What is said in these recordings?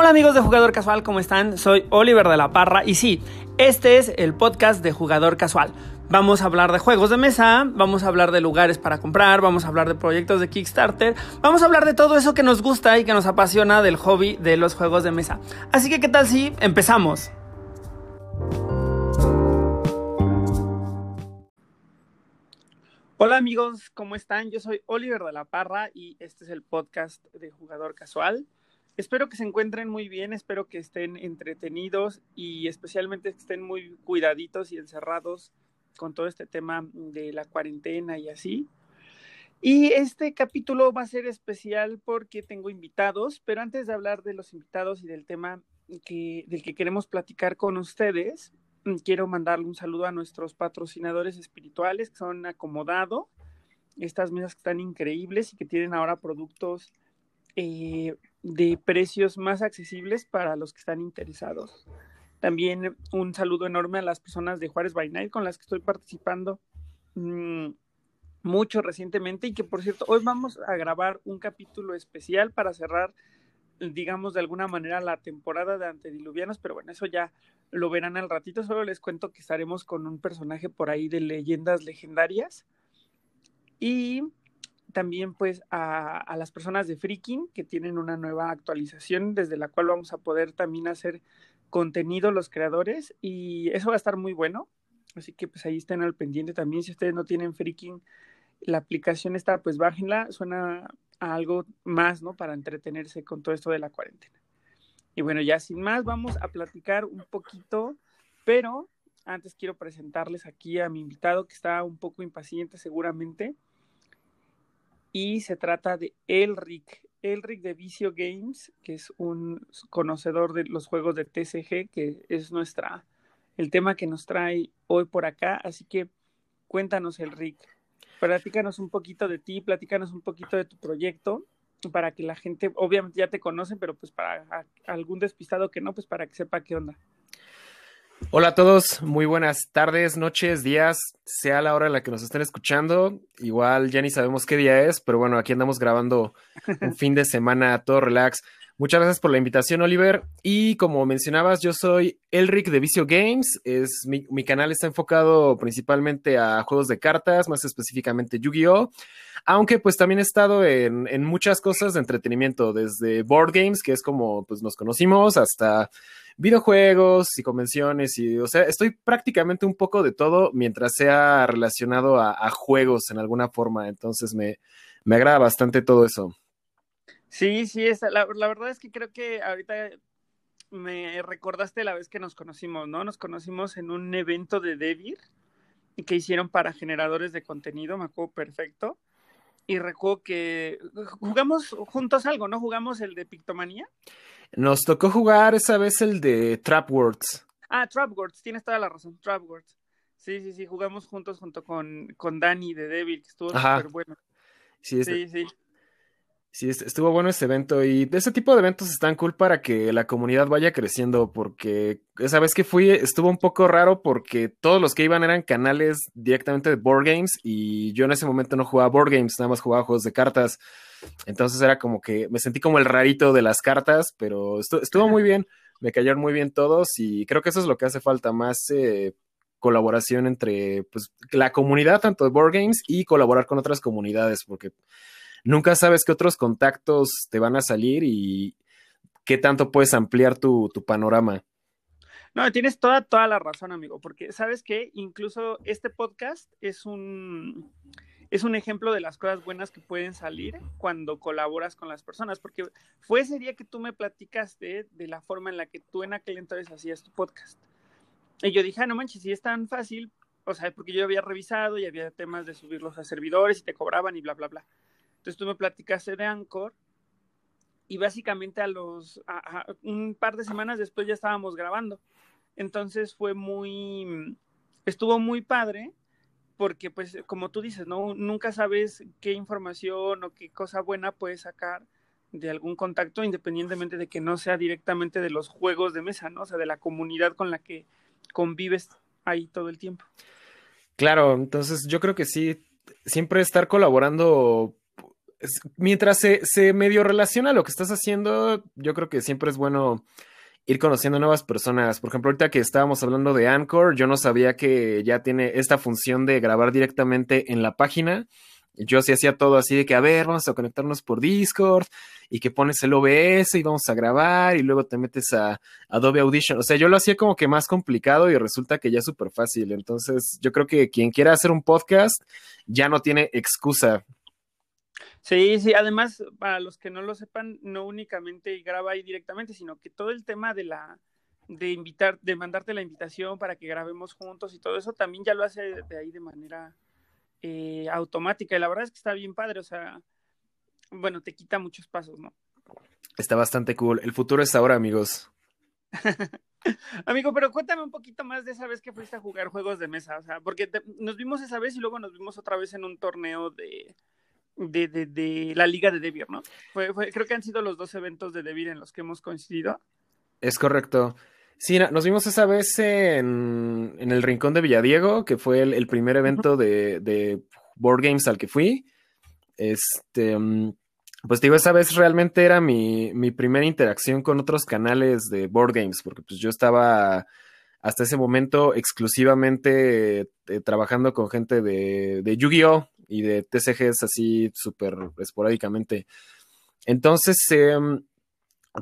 Hola amigos de Jugador Casual, ¿cómo están? Soy Oliver de la Parra y sí, este es el podcast de Jugador Casual. Vamos a hablar de juegos de mesa, vamos a hablar de lugares para comprar, vamos a hablar de proyectos de Kickstarter, vamos a hablar de todo eso que nos gusta y que nos apasiona del hobby de los juegos de mesa. Así que, ¿qué tal si empezamos? Hola amigos, ¿cómo están? Yo soy Oliver de la Parra y este es el podcast de Jugador Casual. Espero que se encuentren muy bien, espero que estén entretenidos y especialmente que estén muy cuidaditos y encerrados con todo este tema de la cuarentena y así. Y este capítulo va a ser especial porque tengo invitados, pero antes de hablar de los invitados y del tema que, del que queremos platicar con ustedes, quiero mandarle un saludo a nuestros patrocinadores espirituales que son Acomodado, estas mesas que están increíbles y que tienen ahora productos eh, de precios más accesibles para los que están interesados. También un saludo enorme a las personas de Juárez by con las que estoy participando mmm, mucho recientemente y que por cierto hoy vamos a grabar un capítulo especial para cerrar digamos de alguna manera la temporada de antediluvianos, pero bueno, eso ya lo verán al ratito, solo les cuento que estaremos con un personaje por ahí de leyendas legendarias y también pues a, las personas de Freaking que tienen una nueva actualización desde la cual vamos a poder también hacer contenido los creadores y eso va a estar muy bueno. Así que pues ahí estén al pendiente también. Si ustedes no tienen Freaking, la aplicación está, pues bájenla. Suena a algo más, ¿no? Para entretenerse con todo esto de la cuarentena. Y bueno, ya sin más, vamos a platicar un poquito, pero antes quiero presentarles aquí a mi invitado que está un poco impaciente seguramente y se trata de Elric, Elric de Vicio Games, que es un conocedor de los juegos de TCG, que es nuestra, el tema que nos trae hoy por acá. Así que cuéntanos, Elric, platícanos un poquito de ti, platícanos un poquito de tu proyecto, para que la gente, obviamente ya te conocen, pero pues para algún despistado que no, pues para que sepa qué onda. Hola a todos, muy buenas tardes, noches, días, sea la hora en la que nos estén escuchando. Igual ya ni sabemos qué día es, pero bueno, aquí andamos grabando un fin de semana todo relax. Muchas gracias por la invitación, Oliver. Y como mencionabas, yo soy Elric de Vicio Games. Es, mi, mi canal está enfocado principalmente a juegos de cartas, más específicamente Yu-Gi-Oh! Aunque pues también he estado en, en, muchas cosas de entretenimiento, desde board games, que es como pues nos conocimos, hasta videojuegos y convenciones. Y, o sea, estoy prácticamente un poco de todo mientras sea relacionado a, a juegos en alguna forma. Entonces me, me agrada bastante todo eso. Sí, sí, es, la, la, verdad es que creo que ahorita me recordaste la vez que nos conocimos, ¿no? Nos conocimos en un evento de Devir que hicieron para generadores de contenido, me acuerdo perfecto. Y recuerdo que jugamos juntos algo, ¿no? Jugamos el de Pictomanía. Nos tocó jugar esa vez el de Trap Words. Ah, Trap Words, tienes toda la razón, Trap Words. Sí, sí, sí, jugamos juntos junto con, con Dani de Devil, que estuvo súper bueno. Sí, sí, sí. Sí, estuvo bueno ese evento y ese tipo de eventos están cool para que la comunidad vaya creciendo porque esa vez que fui estuvo un poco raro porque todos los que iban eran canales directamente de board games y yo en ese momento no jugaba board games, nada más jugaba juegos de cartas. Entonces era como que me sentí como el rarito de las cartas, pero estuvo, muy bien, me cayeron muy bien todos y creo que eso es lo que hace falta, más eh, colaboración entre pues, la comunidad tanto de board games y colaborar con otras comunidades porque nunca sabes qué otros contactos te van a salir y qué tanto puedes ampliar tu, panorama. No, tienes toda, toda la razón, amigo, porque sabes que incluso este podcast es un, es un ejemplo de las cosas buenas que pueden salir cuando colaboras con las personas, porque fue ese día que tú me platicaste de la forma en la que tú en aquel entonces hacías tu podcast. Y yo dije, ah, no manches, si es tan fácil, o sea, porque yo había revisado y había temas de subirlos a servidores y te cobraban y bla, bla, bla. Entonces tú me platicaste de Anchor y básicamente a los un par de semanas después ya estábamos grabando. Entonces fue muy estuvo muy padre porque pues como tú dices, no nunca sabes qué información o qué cosa buena puedes sacar de algún contacto independientemente de que no sea directamente de los juegos de mesa, ¿no? O sea, de la comunidad con la que convives ahí todo el tiempo. Claro, entonces yo creo que sí, siempre estar colaborando mientras se, se medio relaciona a lo que estás haciendo, yo creo que siempre es bueno ir conociendo nuevas personas. Por ejemplo, ahorita que estábamos hablando de Anchor, yo no sabía que ya tiene esta función de grabar directamente en la página. Yo sí hacía todo así de que, a ver, vamos a conectarnos por Discord y que pones el OBS y vamos a grabar y luego te metes a Adobe Audition. O sea, yo lo hacía como que más complicado y resulta que ya es súper fácil. Entonces, yo creo que quien quiera hacer un podcast ya no tiene excusa. Sí, sí, además, para los que no lo sepan, no únicamente graba ahí directamente, sino que todo el tema de la de invitar, de mandarte la invitación para que grabemos juntos y todo eso, también ya lo hace de ahí de manera eh, automática. Y la verdad es que está bien padre, o sea, bueno, te quita muchos pasos, ¿no? Está bastante cool. El futuro es ahora, amigos. Amigo, pero cuéntame un poquito más de esa vez que fuiste a jugar juegos de mesa, o sea, porque nos vimos esa vez y luego nos vimos otra vez en un torneo de, de, de, de la Liga de Devir, ¿no? Fue, fue, creo que han sido los dos eventos de Devir en los que hemos coincidido. Es correcto. Sí, nos vimos esa vez en, en el Rincón de Villadiego, que fue el, el primer evento de, de, Board Games al que fui. Este, mm, pues digo, esa vez realmente era mi, mi primera interacción con otros canales de Board Games, porque pues yo estaba hasta ese momento exclusivamente eh, trabajando con gente de, de Yu-Gi-Oh! Y de TCGs así súper esporádicamente. Entonces, eh,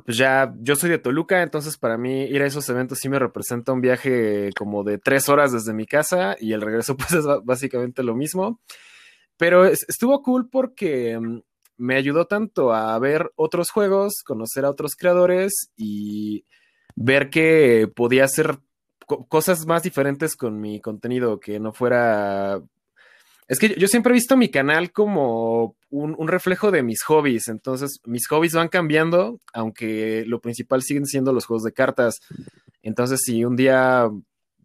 pues ya, yo soy de Toluca, entonces para mí ir a esos eventos sí me representa un viaje como de tres horas desde mi casa y el regreso pues es básicamente lo mismo. Pero estuvo cool porque mm, me ayudó tanto a ver otros juegos, conocer a otros creadores y ver que podía hacer cosas más diferentes con mi contenido, que no fuera es que yo siempre he visto mi canal como un, reflejo de mis hobbies. Entonces, mis hobbies van cambiando, aunque lo principal siguen siendo los juegos de cartas. Entonces, si un día,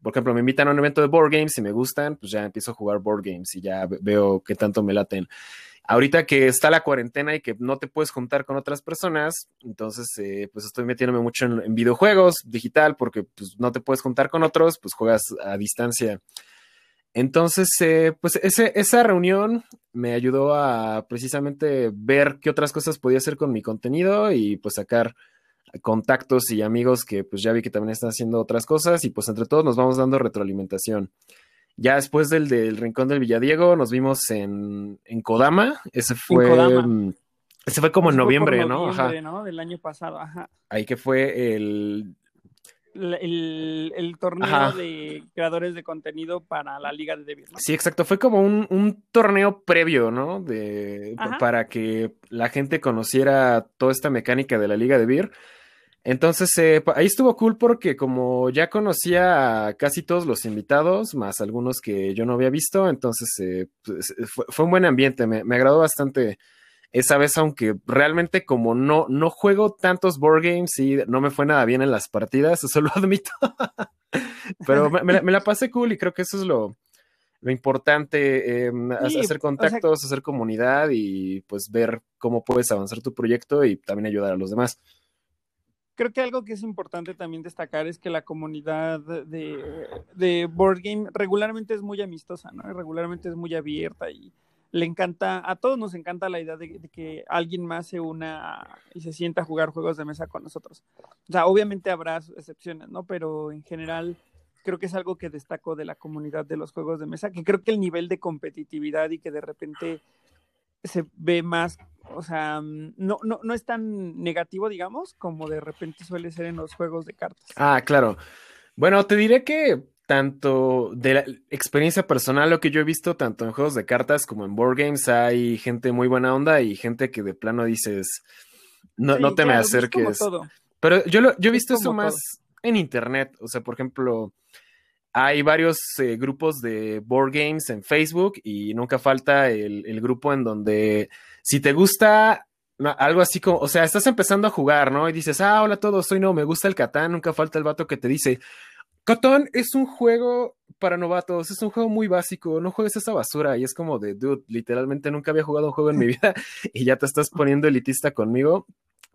por ejemplo, me invitan a un evento de board games y me gustan, pues ya empiezo a jugar board games y ya veo qué tanto me laten. Ahorita que está la cuarentena y que no te puedes juntar con otras personas, entonces eh, pues estoy metiéndome mucho en, en videojuegos digital porque pues no te puedes juntar con otros, pues juegas a distancia. Entonces, eh, pues ese, esa reunión me ayudó a precisamente ver qué otras cosas podía hacer con mi contenido y pues sacar contactos y amigos que pues ya vi que también están haciendo otras cosas y pues entre todos nos vamos dando retroalimentación. Ya después del, del Rincón del Villadiego nos vimos en, en Kodama, ese fue... Kodama. Mm, ese fue como en noviembre, fue ¿no? Ajá. ¿no? Del año pasado, ajá. Ahí que fue el el, el, torneo Ajá. de creadores de contenido para la Liga de Devir. ¿no? Sí, exacto. Fue como un, un torneo previo, ¿no? De, para que la gente conociera toda esta mecánica de la Liga de Beer. Entonces, eh, ahí estuvo cool porque como ya conocía a casi todos los invitados, más algunos que yo no había visto, entonces eh, pues, fue, fue, un buen ambiente, me, me agradó bastante esa vez, aunque realmente como no, no juego tantos board games y no me fue nada bien en las partidas, eso lo admito. Pero me, me, me, la pasé cool y creo que eso es lo, lo importante, eh, sí, hacer contactos, o sea, hacer comunidad y pues ver cómo puedes avanzar tu proyecto y también ayudar a los demás. Creo que algo que es importante también destacar es que la comunidad de, de board game regularmente es muy amistosa, ¿no? Regularmente es muy abierta y le encanta, a todos nos encanta la idea de, que alguien más se una y se sienta a jugar juegos de mesa con nosotros. O sea, obviamente habrá excepciones, ¿no? Pero en general creo que es algo que destaco de la comunidad de los juegos de mesa, que creo que el nivel de competitividad y que de repente se ve más, o sea, no, no, no es tan negativo, digamos, como de repente suele ser en los juegos de cartas. Ah, claro. Bueno, te diré que tanto de la experiencia personal, lo que yo he visto, tanto en juegos de cartas como en board games, hay gente muy buena onda y gente que de plano dices, no, sí, no te me acerques. Pero yo, lo, yo he visto eso más todo. en internet. O sea, por ejemplo, hay varios eh, grupos de board games en Facebook y nunca falta el, el grupo en donde si te gusta algo así como, o sea, estás empezando a jugar, ¿no? Y dices, ah, hola a todos, soy no, me gusta el Catán, nunca falta el vato que te dice, Catán es un juego para novatos, es un juego muy básico, no juegues esa basura. Y es como de, dude, literalmente nunca había jugado un juego en mi vida y ya te estás poniendo elitista conmigo.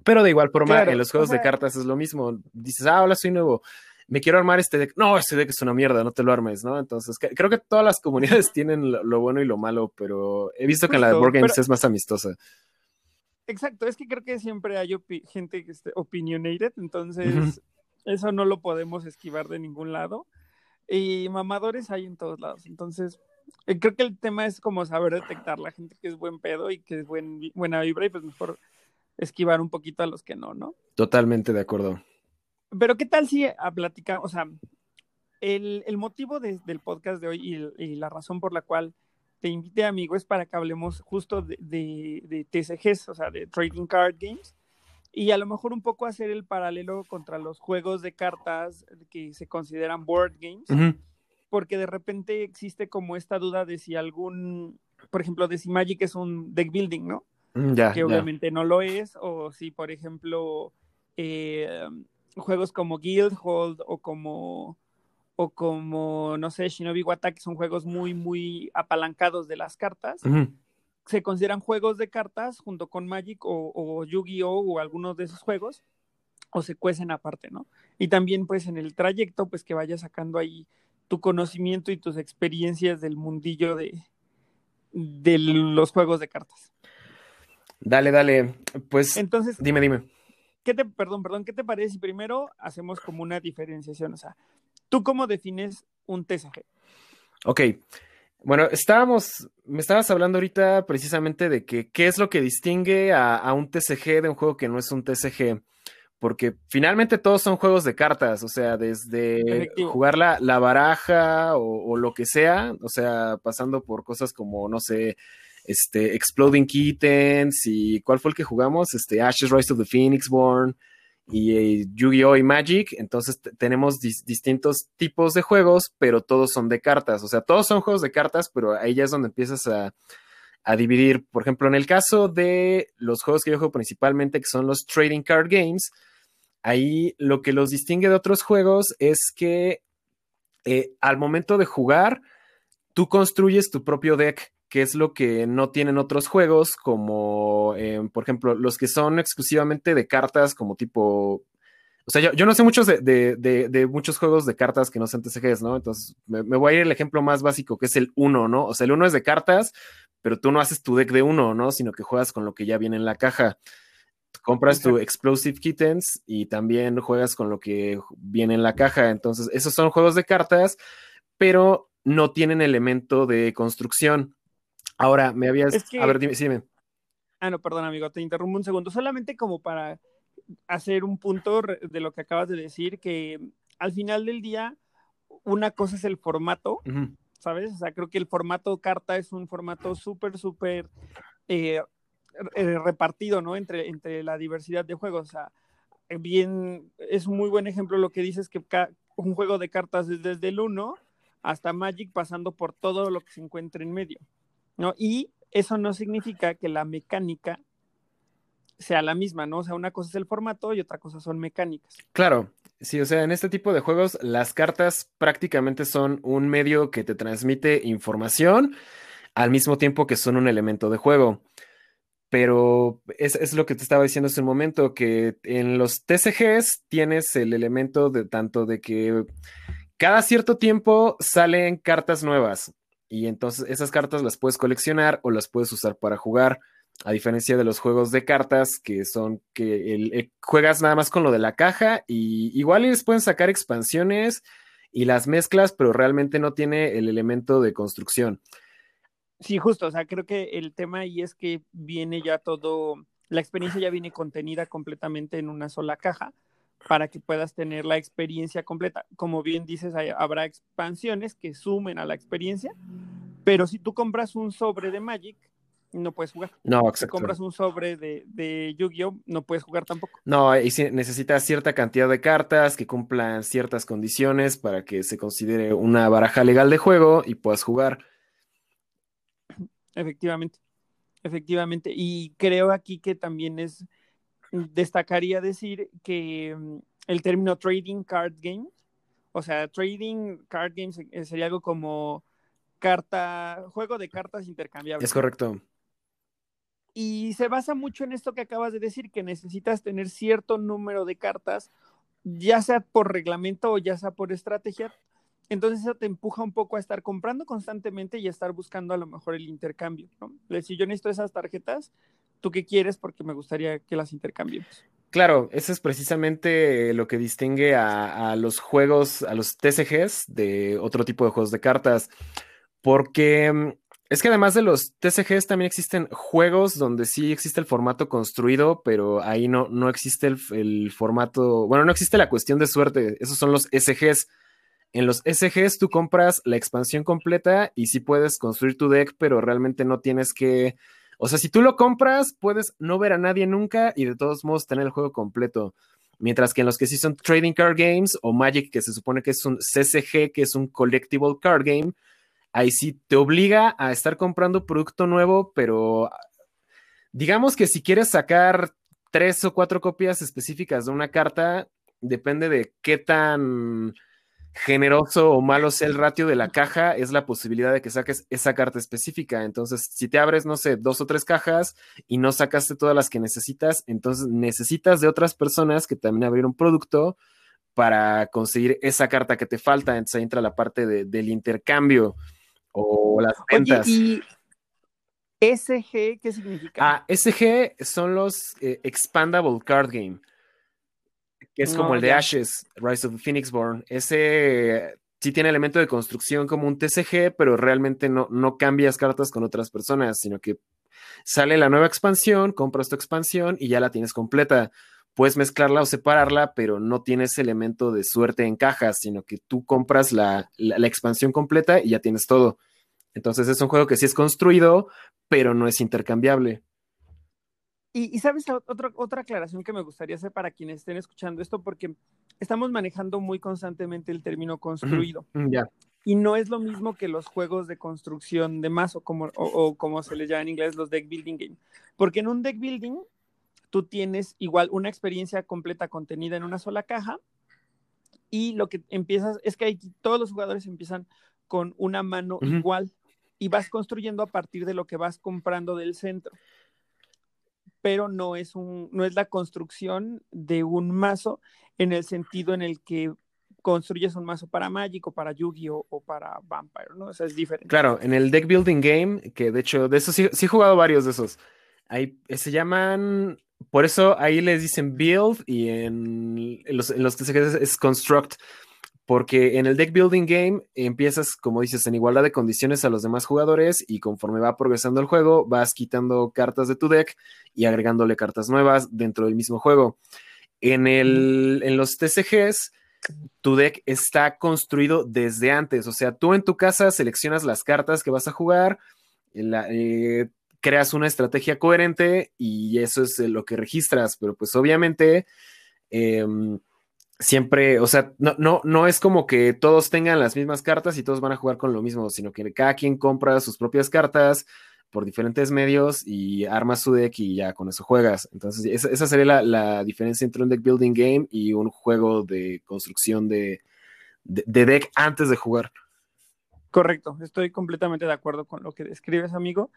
Pero de igual forma, claro, en los juegos o sea, de cartas es lo mismo. Dices, ah, hola, soy nuevo. Me quiero armar este deck. No, este deck es una mierda, no te lo armes, ¿no? Entonces, que, creo que todas las comunidades tienen lo, lo, bueno y lo malo, pero he visto que en la de Board Games pero... es más amistosa exacto, es que creo que siempre hay gente que esté opinionated, entonces eso no lo podemos esquivar de ningún lado. Y mamadores hay en todos lados, entonces eh, creo que el tema es como saber detectar la gente que es buen pedo y que es buen, buena vibra y pues mejor esquivar un poquito a los que no, ¿no? Totalmente de acuerdo. Pero ¿qué tal si a platicar, o sea, el, motivo del podcast de hoy y, la razón por la cual te invité, amigo, es para que hablemos justo de, de, TCGs, o sea, de Trading Card Games, y a lo mejor un poco hacer el paralelo contra los juegos de cartas que se consideran board games, porque de repente existe como esta duda de si algún, por ejemplo, de si Magic es un deck building, ¿no? Mm, que obviamente no lo es, o si, por ejemplo, eh, juegos como Guildhold o como o como, no sé, Shinobi Wata, que son juegos muy, muy apalancados de las cartas, se consideran juegos de cartas junto con Magic o, o Yu-Gi-Oh! o algunos de esos juegos, o se cuecen aparte, ¿no? Y también, pues, en el trayecto, pues, que vayas sacando ahí tu conocimiento y tus experiencias del mundillo de, de los juegos de cartas. Dale, dale. Pues, entonces, dime, dime. ¿Qué te, perdón, perdón, ¿qué te parece si primero hacemos como una diferenciación? O sea, ¿Tú cómo defines un TCG? Ok. Bueno, estábamos, me estabas hablando ahorita precisamente de que qué es lo que distingue a, un TCG de un juego que no es un TCG. Porque finalmente todos son juegos de cartas, o sea, desde jugar la, la baraja o, o, lo que sea, o sea, pasando por cosas como, no sé, este, Exploding Kittens y ¿cuál fue el que jugamos? Este, Ashes Rise of the Phoenix Born y eh, Yu-Gi-Oh! y Magic, entonces tenemos distintos tipos de juegos, pero todos son de cartas, o sea, todos son juegos de cartas, pero ahí ya es donde empiezas a, a dividir, por ejemplo, en el caso de los juegos que yo juego principalmente, que son los Trading Card Games, ahí lo que los distingue de otros juegos es que eh, al momento de jugar, tú construyes tu propio deck que es lo que no tienen otros juegos, como em, por ejemplo los que son exclusivamente de cartas, como tipo. O sea, yo, no sé muchos de, muchos juegos de cartas que no sean TCGs, ¿no? Entonces, me, voy a ir al ejemplo más básico, que es el 1, ¿no? O sea, el 1 es de cartas, pero tú no haces tu deck de 1, ¿no? Sino que juegas con lo que ya viene en la caja. Compras tu Explosive Kittens y también juegas con lo que viene en la caja. Entonces, esos son juegos de cartas, pero no tienen elemento de construcción. Ahora, me habías... A ver, dime, Ah, no, perdón, amigo, te interrumpo un segundo. Solamente como para hacer un punto de lo que acabas de decir, que al final del día, una cosa es el formato, ¿sabes? O sea, creo que el formato carta es un formato súper, súper eh, eh, repartido, ¿no? Entre, entre la diversidad de juegos. O sea, bien, es un muy buen ejemplo lo que dices que un juego de cartas es desde el 1 hasta Magic pasando por todo lo que se encuentra en medio. ¿No? Y eso no significa que la mecánica sea la misma, ¿no? O sea, una cosa es el formato y otra cosa son mecánicas. Claro, sí, o sea, en este tipo de juegos las cartas prácticamente son un medio que te transmite información al mismo tiempo que son un elemento de juego. Pero es, es, lo que te estaba diciendo hace un momento, que en los TCGs tienes el elemento de tanto de que cada cierto tiempo salen cartas nuevas. Y entonces esas cartas las puedes coleccionar o las puedes usar para jugar. A diferencia de los juegos de cartas, que son que juegas nada más con lo de la caja, y igual les pueden sacar expansiones y las mezclas, pero realmente no tiene el elemento de construcción. Sí, justo, o sea, creo que el tema ahí es que viene ya todo, la experiencia ya viene contenida completamente en una sola caja para que puedas tener la experiencia completa. Como bien dices, habrá expansiones que sumen a la experiencia, pero si tú compras un sobre de Magic, no puedes jugar. No, exacto. Si compras un sobre de, de Yu-Gi-Oh, no puedes jugar tampoco. No, y si necesitas cierta cantidad de cartas que cumplan ciertas condiciones para que se considere una baraja legal de juego y puedas jugar. Efectivamente, efectivamente. Y creo aquí que también es destacaría decir que mm, el término trading card games, o sea, trading card games eh, sería algo como carta, juego de cartas intercambiables. Es correcto. Y se basa mucho en esto que acabas de decir, que necesitas tener cierto número de cartas, ya sea por reglamento o ya sea por estrategia. Entonces eso te empuja un poco a estar comprando constantemente y a estar buscando a lo mejor el intercambio, ¿no? Si yo necesito esas tarjetas, tú qué quieres porque me gustaría que las intercambiemos. Claro, eso es precisamente lo que distingue a, a, los juegos, a los TCGs de otro tipo de juegos de cartas, porque mm, es que además de los TCGs también existen juegos donde sí existe el formato construido, pero ahí no, no existe el, el, formato, bueno, no existe la cuestión de suerte, esos son los SGs. En los SGs tú compras la expansión completa y sí puedes construir tu deck, pero realmente no tienes que, o sea, si tú lo compras, puedes no ver a nadie nunca y de todos modos tener el juego completo. Mientras que en los que sí son Trading Card Games o Magic, que se supone que es un CCG, que es un Collectible Card Game, ahí sí te obliga a estar comprando producto nuevo, pero digamos que si quieres sacar tres o cuatro copias específicas de una carta, depende de qué tan generoso o malo sea el ratio de la caja, es la posibilidad de que saques esa carta específica. Entonces, si te abres, no sé, dos o tres cajas y no sacaste todas las que necesitas, entonces necesitas de otras personas que también abrieron producto para conseguir esa carta que te falta. Entonces ahí entra la parte de, del intercambio o las ventas. Oye, ¿Y SG qué significa? Ah, SG son los eh, Expandable Card Game, que es como el de. Ashes, Rise of the Phoenixborn. Ese sí tiene elemento de construcción como un TCG, pero realmente no, no cambias cartas con otras personas, sino que sale la nueva expansión, compras tu expansión y ya la tienes completa. Puedes mezclarla o separarla, pero no tienes elemento de suerte en cajas, sino que tú compras la, la- la expansión completa y ya tienes todo. Entonces es un juego que sí es construido, pero no es intercambiable. Y, y sabes, otra, otra aclaración que me gustaría hacer para quienes estén escuchando esto, porque estamos manejando muy constantemente el término construido. Mm. Y no es lo mismo que los juegos de construcción de mazo, como, o, o como se les llama en inglés, los deck building game. Porque en un deck building, tú tienes igual una experiencia completa contenida en una sola caja. Y lo que empiezas es que todos los jugadores empiezan con una mano igual y vas construyendo a partir de lo que vas comprando del centro. Pero no es, un, no es la construcción de un mazo en el sentido en el que construyes un mazo para Magic o para Yu-Gi-Oh! o para Vampire, ¿no? O sea, es diferente. Claro, en el deck building game, que de hecho, de esos sí, sí he jugado varios de esos. Ahí eh, se llaman, por eso ahí les dicen build y en, los, en los que se es construct. Porque en el deck building game empiezas, como dices, en igualdad de condiciones a los demás jugadores y conforme va progresando el juego, vas quitando cartas de tu deck y agregándole cartas nuevas dentro del mismo juego. En, el, en los TCGs, tu deck está construido desde antes. O sea, tú en tu casa seleccionas las cartas que vas a jugar, eh, creas una estrategia coherente y eso es lo que registras. Pero pues obviamente em, siempre, o sea, no, no, no es como que todos tengan las mismas cartas y todos van a jugar con lo mismo, sino que cada quien compra sus propias cartas por diferentes medios y arma su deck y ya con eso juegas. Entonces, esa, esa sería la, la diferencia entre un deck building game y un juego de construcción de, de, de deck antes de jugar. Correcto, estoy completamente de acuerdo con lo que describes, amigo.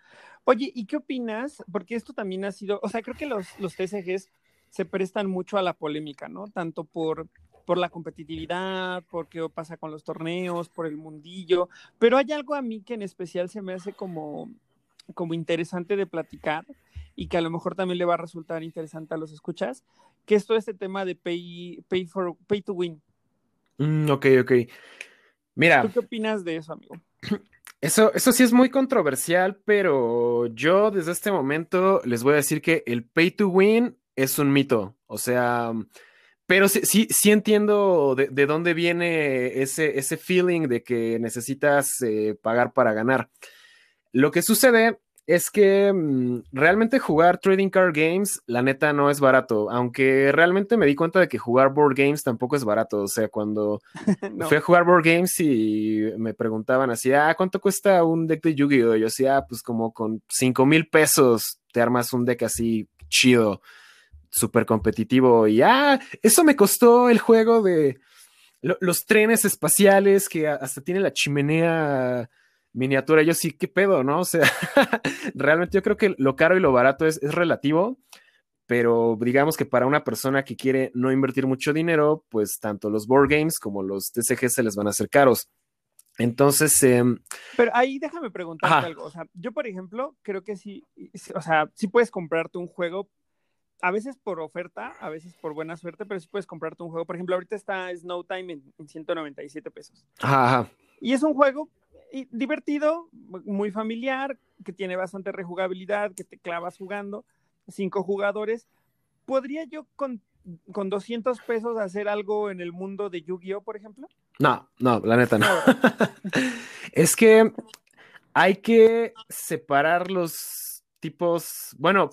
Oye, ¿y qué opinas? Porque esto también ha sido, o sea, creo que los, los TCGs se prestan mucho a la polémica, ¿no? Tanto por, por la competitividad, por qué pasa con los torneos, por el mundillo, pero hay algo a mí que en especial se me hace como, como interesante de platicar y que a lo mejor también le va a resultar interesante a los escuchas, que es todo este tema de pay, pay, for, pay to win. Mm, ok, ok. Mira. ¿Tú qué opinas de eso, amigo? Eso, eso sí es muy controversial, pero yo desde este momento les voy a decir que el pay to win es un mito. O sea, pero sí, sí, sí entiendo de, de, dónde viene ese, ese feeling de que necesitas eh, pagar para ganar. Lo que sucede es que mmm, realmente jugar trading card games, la neta, no es barato. Aunque realmente me di cuenta de que jugar board games tampoco es barato. O sea, cuando no. fui a jugar board games y me preguntaban así, ah, ¿cuánto cuesta un deck de Yu-Gi-Oh? Yo decía, ah, pues como con 5 mil pesos te armas un deck así chido, súper competitivo. Y ah, eso me costó el juego de lo, los trenes espaciales que hasta tiene la chimenea miniatura. Yo sí, qué pedo, ¿no? O sea, realmente yo creo que lo caro y lo barato es, es, relativo, pero digamos que para una persona que quiere no invertir mucho dinero, pues tanto los board games como los TCG se les van a hacer caros. Entonces. Em, Pero ahí déjame preguntarte algo. O sea, yo, por ejemplo, creo que sí, o sea, sí puedes comprarte un juego, a veces por oferta, a veces por buena suerte, pero sí puedes comprarte un juego. Por ejemplo, ahorita está Snow Time en, en 197 pesos. Ajá. Y es un juego divertido, muy familiar, que tiene bastante rejugabilidad, que te clavas jugando, cinco jugadores. ¿Podría yo con con 200 pesos hacer algo en el mundo de Yu-Gi-Oh, por ejemplo? No, no, la neta no. es que hay que separar los tipos, bueno,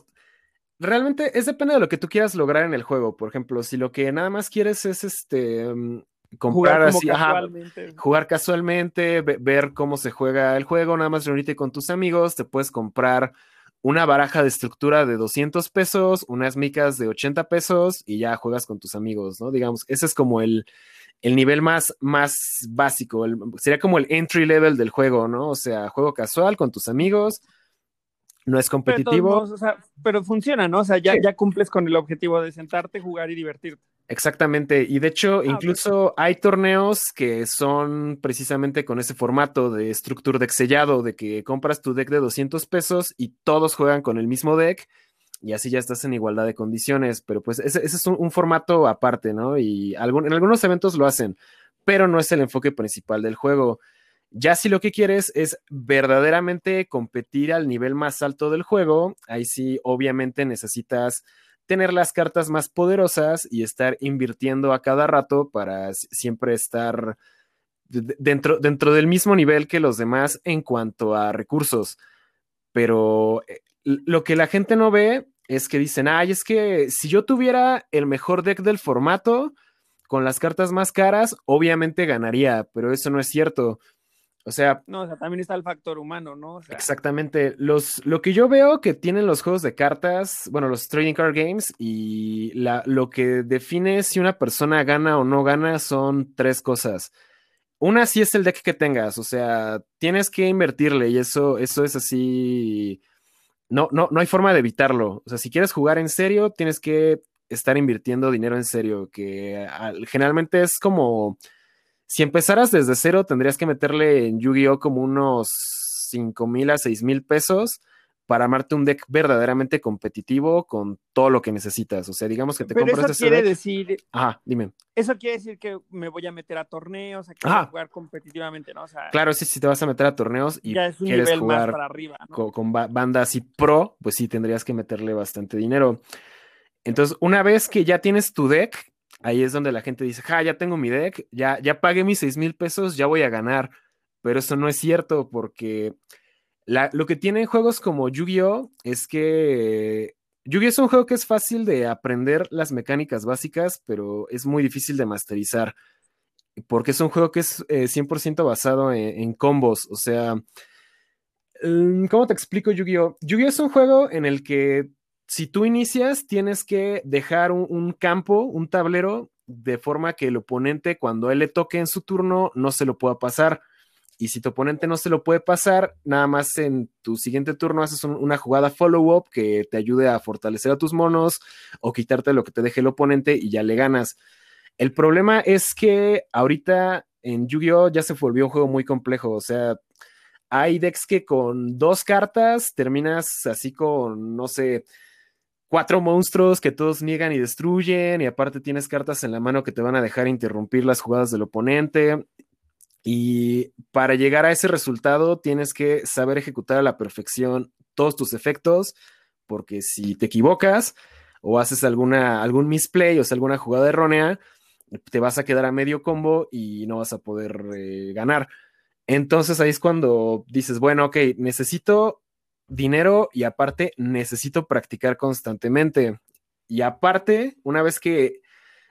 realmente es depende de lo que tú quieras lograr en el juego. Por ejemplo, si lo que nada más quieres es este mm, comprar jugar así, casualmente. jugar casualmente, ver cómo se juega el juego, nada más reunirte con tus amigos, te puedes comprar una baraja de estructura de 200 pesos, unas micas de 80 pesos y ya juegas con tus amigos, ¿no? Digamos, ese es como el, nivel más, más básico, sería como el entry level del juego, ¿no? O sea, juego casual con tus amigos, no es competitivo. Pero, funciona, ¿no? O sea, ya, ya cumples con el objetivo de sentarte, jugar y divertirte. Exactamente, y de hecho, ah, incluso hay torneos que son precisamente con ese formato de Structure Deck sellado, de que compras tu deck de 200 pesos y todos juegan con el mismo deck, y así ya estás en igualdad de condiciones, pero pues ese, es un, formato aparte, ¿no? Y en algunos eventos lo hacen, pero no es el enfoque principal del juego. Ya si lo que quieres es verdaderamente competir al nivel más alto del juego, ahí sí, obviamente necesitas tener las cartas más poderosas y estar invirtiendo a cada rato para siempre estar dentro, dentro del mismo nivel que los demás en cuanto a recursos. Pero eh, lo que la gente no ve es que dicen, ay, es que si yo tuviera el mejor deck del formato, con las cartas más caras, obviamente ganaría, pero eso no es cierto. O sea. No, o sea, también está el factor humano, ¿no? exactamente. Los, lo que yo veo que tienen los juegos de cartas, bueno, los trading card games, y la, lo que define si una persona gana o no gana son tres cosas. Una sí es el deck que tengas, o sea, tienes que invertirle, y eso, eso es así. No, no, no hay forma de evitarlo. O sea, si quieres jugar en serio, tienes que estar invirtiendo dinero en serio, que generalmente es como si empezaras desde cero, tendrías que meterle en Yu-Gi-Oh! como unos 5 mil a 6 mil pesos para armarte un deck verdaderamente competitivo con todo lo que necesitas. O sea, digamos que te Pero compras eso quiere decir. Ajá, dime. Eso quiere decir que me voy a meter a torneos, a que voy a jugar competitivamente, ¿no? O sea, claro, sí, si te vas a meter a torneos y quieres jugar para arriba, con, con bandas y pro, pues sí tendrías que meterle bastante dinero. Entonces, una vez que ya tienes tu deck, ahí es donde la gente dice, ja, ya tengo mi deck, ya, ya pagué mis seis mil pesos, ya voy a ganar. Pero eso no es cierto porque lo que tienen juegos como Yu-Gi-Oh es que Yu-Gi-Oh es un juego que es fácil de aprender las mecánicas básicas, pero es muy difícil de masterizar. Porque es un juego que es 100% eh, basado en, combos. O sea, mm, ¿cómo te explico Yu-Gi-Oh? Yu-Gi-Oh es un juego en el que si tú inicias, tienes que dejar un, campo, un tablero, de forma que el oponente, cuando él le toque en su turno, no se lo pueda pasar. Y si tu oponente no se lo puede pasar, nada más en tu siguiente turno haces una jugada follow-up que te ayude a fortalecer a tus monos o quitarte lo que te deje el oponente y ya le ganas. El problema es que ahorita en Yu-Gi-Oh! ya se volvió un juego muy complejo. O sea, hay decks que con dos cartas terminas así con, no sé, cuatro monstruos que todos niegan y destruyen, y aparte tienes cartas en la mano que te van a dejar interrumpir las jugadas del oponente. Y para llegar a ese resultado tienes que saber ejecutar a la perfección todos tus efectos, porque si te equivocas o haces alguna, algún misplay o sea, alguna jugada errónea, te vas a quedar a medio combo y no vas a poder eh, ganar. Entonces ahí es cuando dices, bueno, ok, necesito dinero y aparte necesito practicar constantemente. Y aparte, una vez que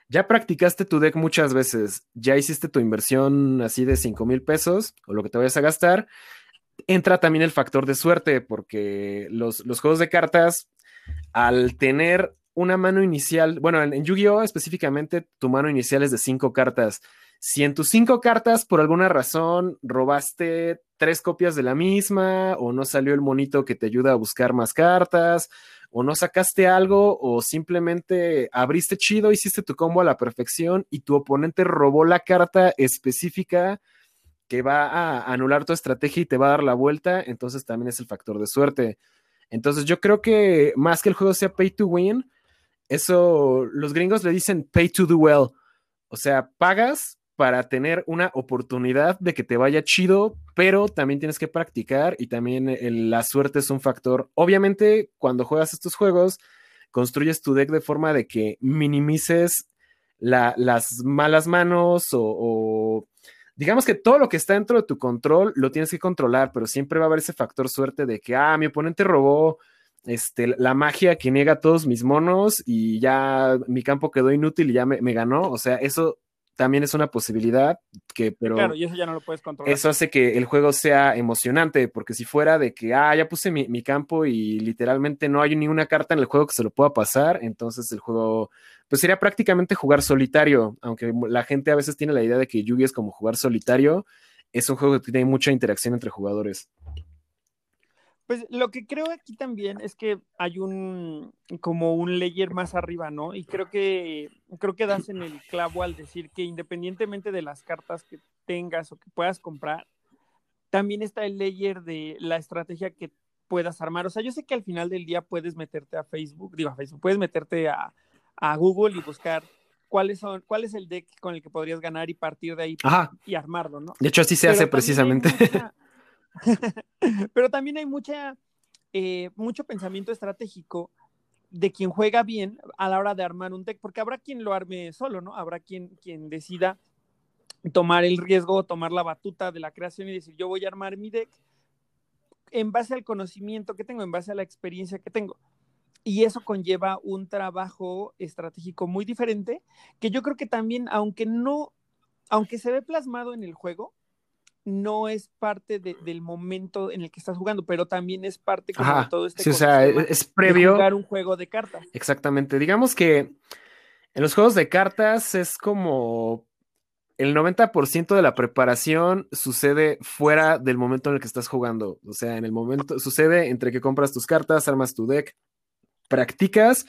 ya practicaste tu deck muchas veces, ya hiciste tu inversión así de 5 mil pesos o lo que te vayas a gastar, entra también el factor de suerte, porque los, juegos de cartas, al tener una mano inicial, bueno, en, Yu-Gi-Oh! específicamente, tu mano inicial es de 5 cartas. Si en tus cinco cartas, por alguna razón, robaste tres copias de la misma, o no salió el monito que te ayuda a buscar más cartas, o no sacaste algo, o simplemente abriste chido, hiciste tu combo a la perfección y tu oponente robó la carta específica que va a anular tu estrategia y te va a dar la vuelta, entonces también es el factor de suerte. Entonces yo creo que más que el juego sea pay to win, eso los gringos le dicen pay to do well. O sea, pagas para tener una oportunidad de que te vaya chido, pero también tienes que practicar y también eh, la suerte es un factor. Obviamente, cuando juegas estos juegos, construyes tu deck de forma de que minimices las malas manos o, digamos que todo lo que está dentro de tu control lo tienes que controlar, pero siempre va a haber ese factor suerte de que, ah, mi oponente robó este, la magia que niega todos mis monos y ya mi campo quedó inútil y ya me ganó. O sea, eso también es una posibilidad que, pero... Claro, y eso ya no lo puedes controlar. Eso hace que el juego sea emocionante, porque si fuera de que, ah, ya puse mi, campo y literalmente no hay ninguna carta en el juego que se lo pueda pasar, entonces el juego, pues sería prácticamente jugar solitario, aunque la gente a veces tiene la idea de que Yugi es como jugar solitario, es un juego que tiene mucha interacción entre jugadores. Pues lo que creo aquí también es que hay un como un layer más arriba, ¿no? Y creo que creo que das en el clavo al decir que independientemente de las cartas que tengas o que puedas comprar, también está el layer de la estrategia que puedas armar. O sea, yo sé que al final del día puedes meterte a Facebook, digo a Facebook, puedes meterte a, Google y buscar cuáles son, cuál es el deck con el que podrías ganar y partir de ahí y armarlo, ¿no? De hecho, así se hace precisamente. Pero también hay mucha, eh, mucho pensamiento estratégico de quien juega bien a la hora de armar un deck, porque habrá quien lo arme solo, ¿no? Habrá quien, quien decida tomar el riesgo, tomar la batuta de la creación y decir, yo voy a armar mi deck en base al conocimiento que tengo, en base a la experiencia que tengo. Y eso conlleva un trabajo estratégico muy diferente, que yo creo que también, aunque no, aunque se ve plasmado en el juego, no es parte del momento en el que estás jugando, pero también es parte como de todo este sí, o sea, es previo jugar un juego de cartas. Exactamente. Digamos que en los juegos de cartas es como el 90% de la preparación sucede fuera del momento en el que estás jugando. O sea, en el momento sucede entre que compras tus cartas, armas tu deck, practicas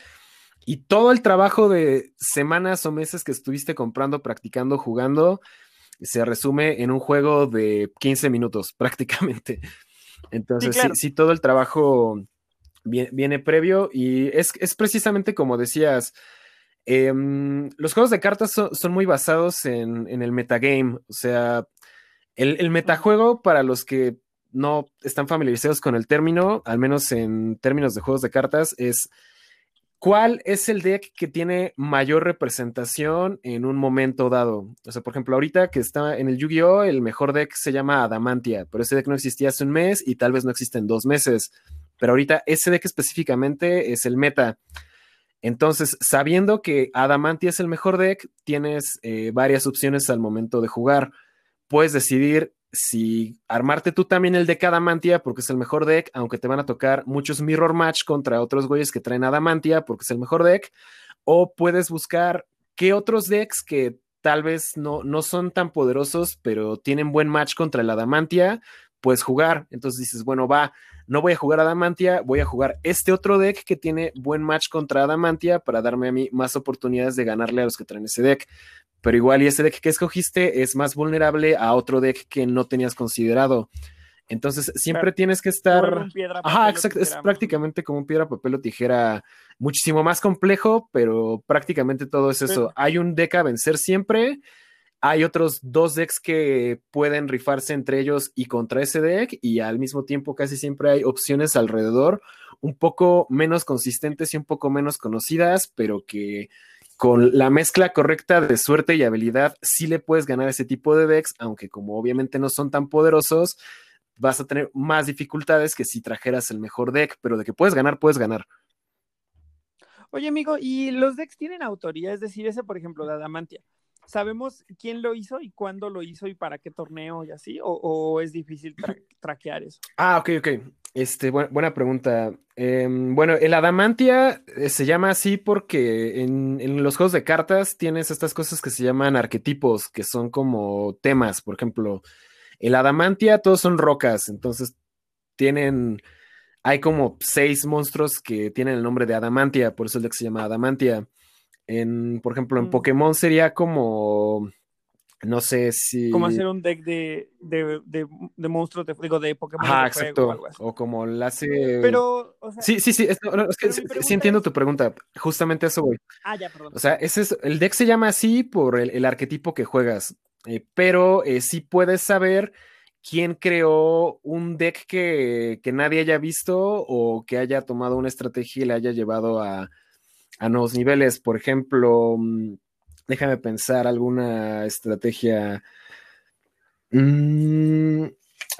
y todo el trabajo de semanas o meses que estuviste comprando, practicando, jugando, se resume en un juego de 15 minutos prácticamente. Entonces, sí, todo el trabajo viene, previo y es, precisamente como decías, em, los juegos de cartas son, muy basados en, el metagame, o sea, el, el metajuego para los que no están familiarizados con el término, al menos en términos de juegos de cartas, es ¿Cuál es el deck que tiene mayor representación en un momento dado? O sea, por ejemplo, ahorita que está en el Yu-Gi-Oh, el mejor deck se llama Adamantia, pero ese deck no existía hace un mes y tal vez no existe en dos meses. Pero ahorita ese deck específicamente es el meta. Entonces, sabiendo que Adamantia es el mejor deck, tienes eh, varias opciones al momento de jugar. Puedes decidir si armarte tú también el deck Adamantia, porque es el mejor deck, aunque te van a tocar muchos mirror match contra otros güeyes que traen Adamantia, porque es el mejor deck, o puedes buscar qué otros decks que tal vez no, no son tan poderosos, pero tienen buen match contra el Adamantia, puedes jugar. Entonces dices, bueno, va, no voy a jugar Adamantia, voy a jugar este otro deck que tiene buen match contra Adamantia para darme a mí más oportunidades de ganarle a los que traen ese deck pero igual y ese deck que escogiste es más vulnerable a otro deck que no tenías considerado. Entonces, siempre tienes que estar. Ajá, exacto. Es prácticamente como un piedra, papel o tijera, muchísimo más complejo, pero prácticamente todo es eso. Hay un deck a vencer siempre. Hay otros dos decks que pueden rifarse entre ellos y contra ese deck, y al mismo tiempo casi siempre hay opciones alrededor, un poco menos consistentes y un poco menos conocidas, pero que con la mezcla correcta de suerte y habilidad, sí le puedes ganar ese tipo de decks, aunque como obviamente no son tan poderosos, vas a tener más dificultades que si trajeras el mejor deck, pero de que puedes ganar, puedes ganar. Oye, amigo, ¿y los decks tienen autoría? Es decir, ese, por ejemplo, de Adamantia. ¿Sabemos quién lo hizo y cuándo lo hizo y para qué torneo y así? ¿O, es difícil traquear eso? Ah, ok, ok. Este, buena pregunta. Em, bueno, el Adamantia eh, se llama así porque en, los juegos de cartas tienes estas cosas que se llaman arquetipos, que son como temas. Por ejemplo, el Adamantia, todos son rocas, entonces tienen. Hay como seis monstruos que tienen el nombre de Adamantia, por eso es el que se llama Adamantia. En, por ejemplo, en mm. Pokémon sería como no sé si. Como hacer un deck de, de, de, monstruos, de, digo, de Pokémon. Ah, exacto. O, como la hace. Pero, o sea, Sí, sí, sí. Es, que sí, entiendo tu pregunta. Justamente eso voy. Ah, ya, perdón. O sea, ese es, el deck se llama así por el, el arquetipo que juegas. Eh, pero eh, sí puedes saber quién creó un deck que, que, nadie haya visto o que haya tomado una estrategia y le haya llevado a, a nuevos niveles. Por ejemplo. Mm, Déjame pensar alguna estrategia. Mm,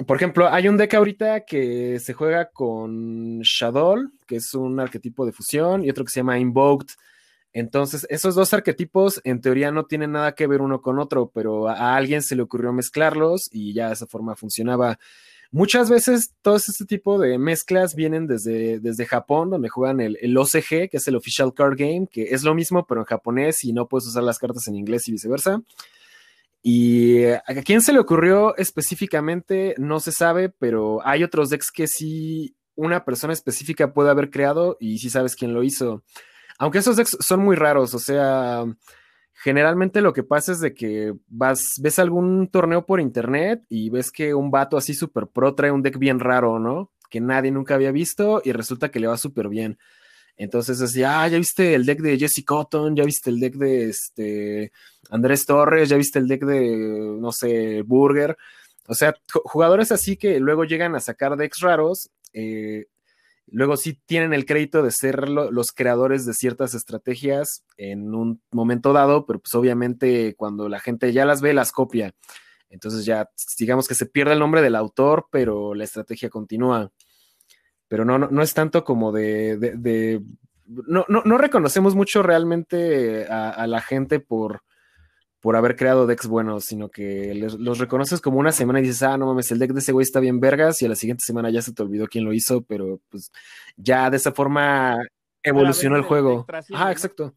por ejemplo, hay un deck ahorita que se juega con Shadow, que es un arquetipo de fusión, y otro que se llama Invoked. Entonces, esos dos arquetipos en teoría no tienen nada que ver uno con otro, pero a alguien se le ocurrió mezclarlos y ya de esa forma funcionaba. Muchas veces todo este tipo de mezclas vienen desde, desde Japón, donde juegan el, el, OCG, que es el Official Card Game, que es lo mismo, pero en japonés y no puedes usar las cartas en inglés y viceversa. Y a quién se le ocurrió específicamente, no se sabe, pero hay otros decks que sí una persona específica puede haber creado y sí sabes quién lo hizo. Aunque esos decks son muy raros, o sea, generalmente lo que pasa es de que vas, ves algún torneo por internet y ves que un vato así super pro trae un deck bien raro, ¿no? Que nadie nunca había visto y resulta que le va súper bien. Entonces así, ah, ya viste el deck de Jesse Cotton, ya viste el deck de este Andrés Torres, ya viste el deck de, no sé, Burger. O sea, jugadores así que luego llegan a sacar decks raros, eh, Luego sí tienen el crédito de ser los creadores de ciertas estrategias en un momento dado, pero pues obviamente cuando la gente ya las ve, las copia. Entonces ya digamos que se pierde el nombre del autor, pero la estrategia continúa. Pero no, no, es tanto como de... no, no, reconocemos mucho realmente a la gente por, por haber creado decks buenos, sino que los reconoces como una semana y dices, ah, no mames, el deck de ese güey está bien vergas, y a la siguiente semana ya se te olvidó quién lo hizo, pero pues ya de esa forma evolucionó el juego. Ah, exacto.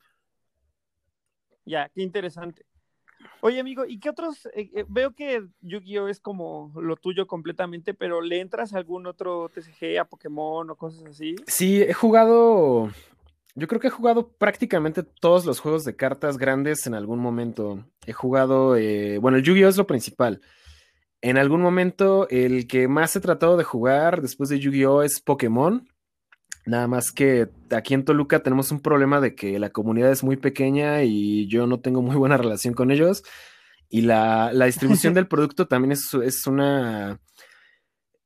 Ya, qué interesante. Oye, amigo, ¿y qué otros? Eh, eh, veo que Yu-Gi-Oh es como lo tuyo completamente, pero ¿le entras a algún otro TCG, a Pokémon o cosas así? Sí, he jugado yo creo que he jugado prácticamente todos los juegos de cartas grandes en algún momento. He jugado, eh, bueno, el Yu-Gi-Oh es lo principal. En algún momento, el que más he tratado de jugar después de Yu-Gi-Oh es Pokémon. Nada más que aquí en Toluca tenemos un problema de que la comunidad es muy pequeña y yo no tengo muy buena relación con ellos. Y la, la distribución del producto también es, es una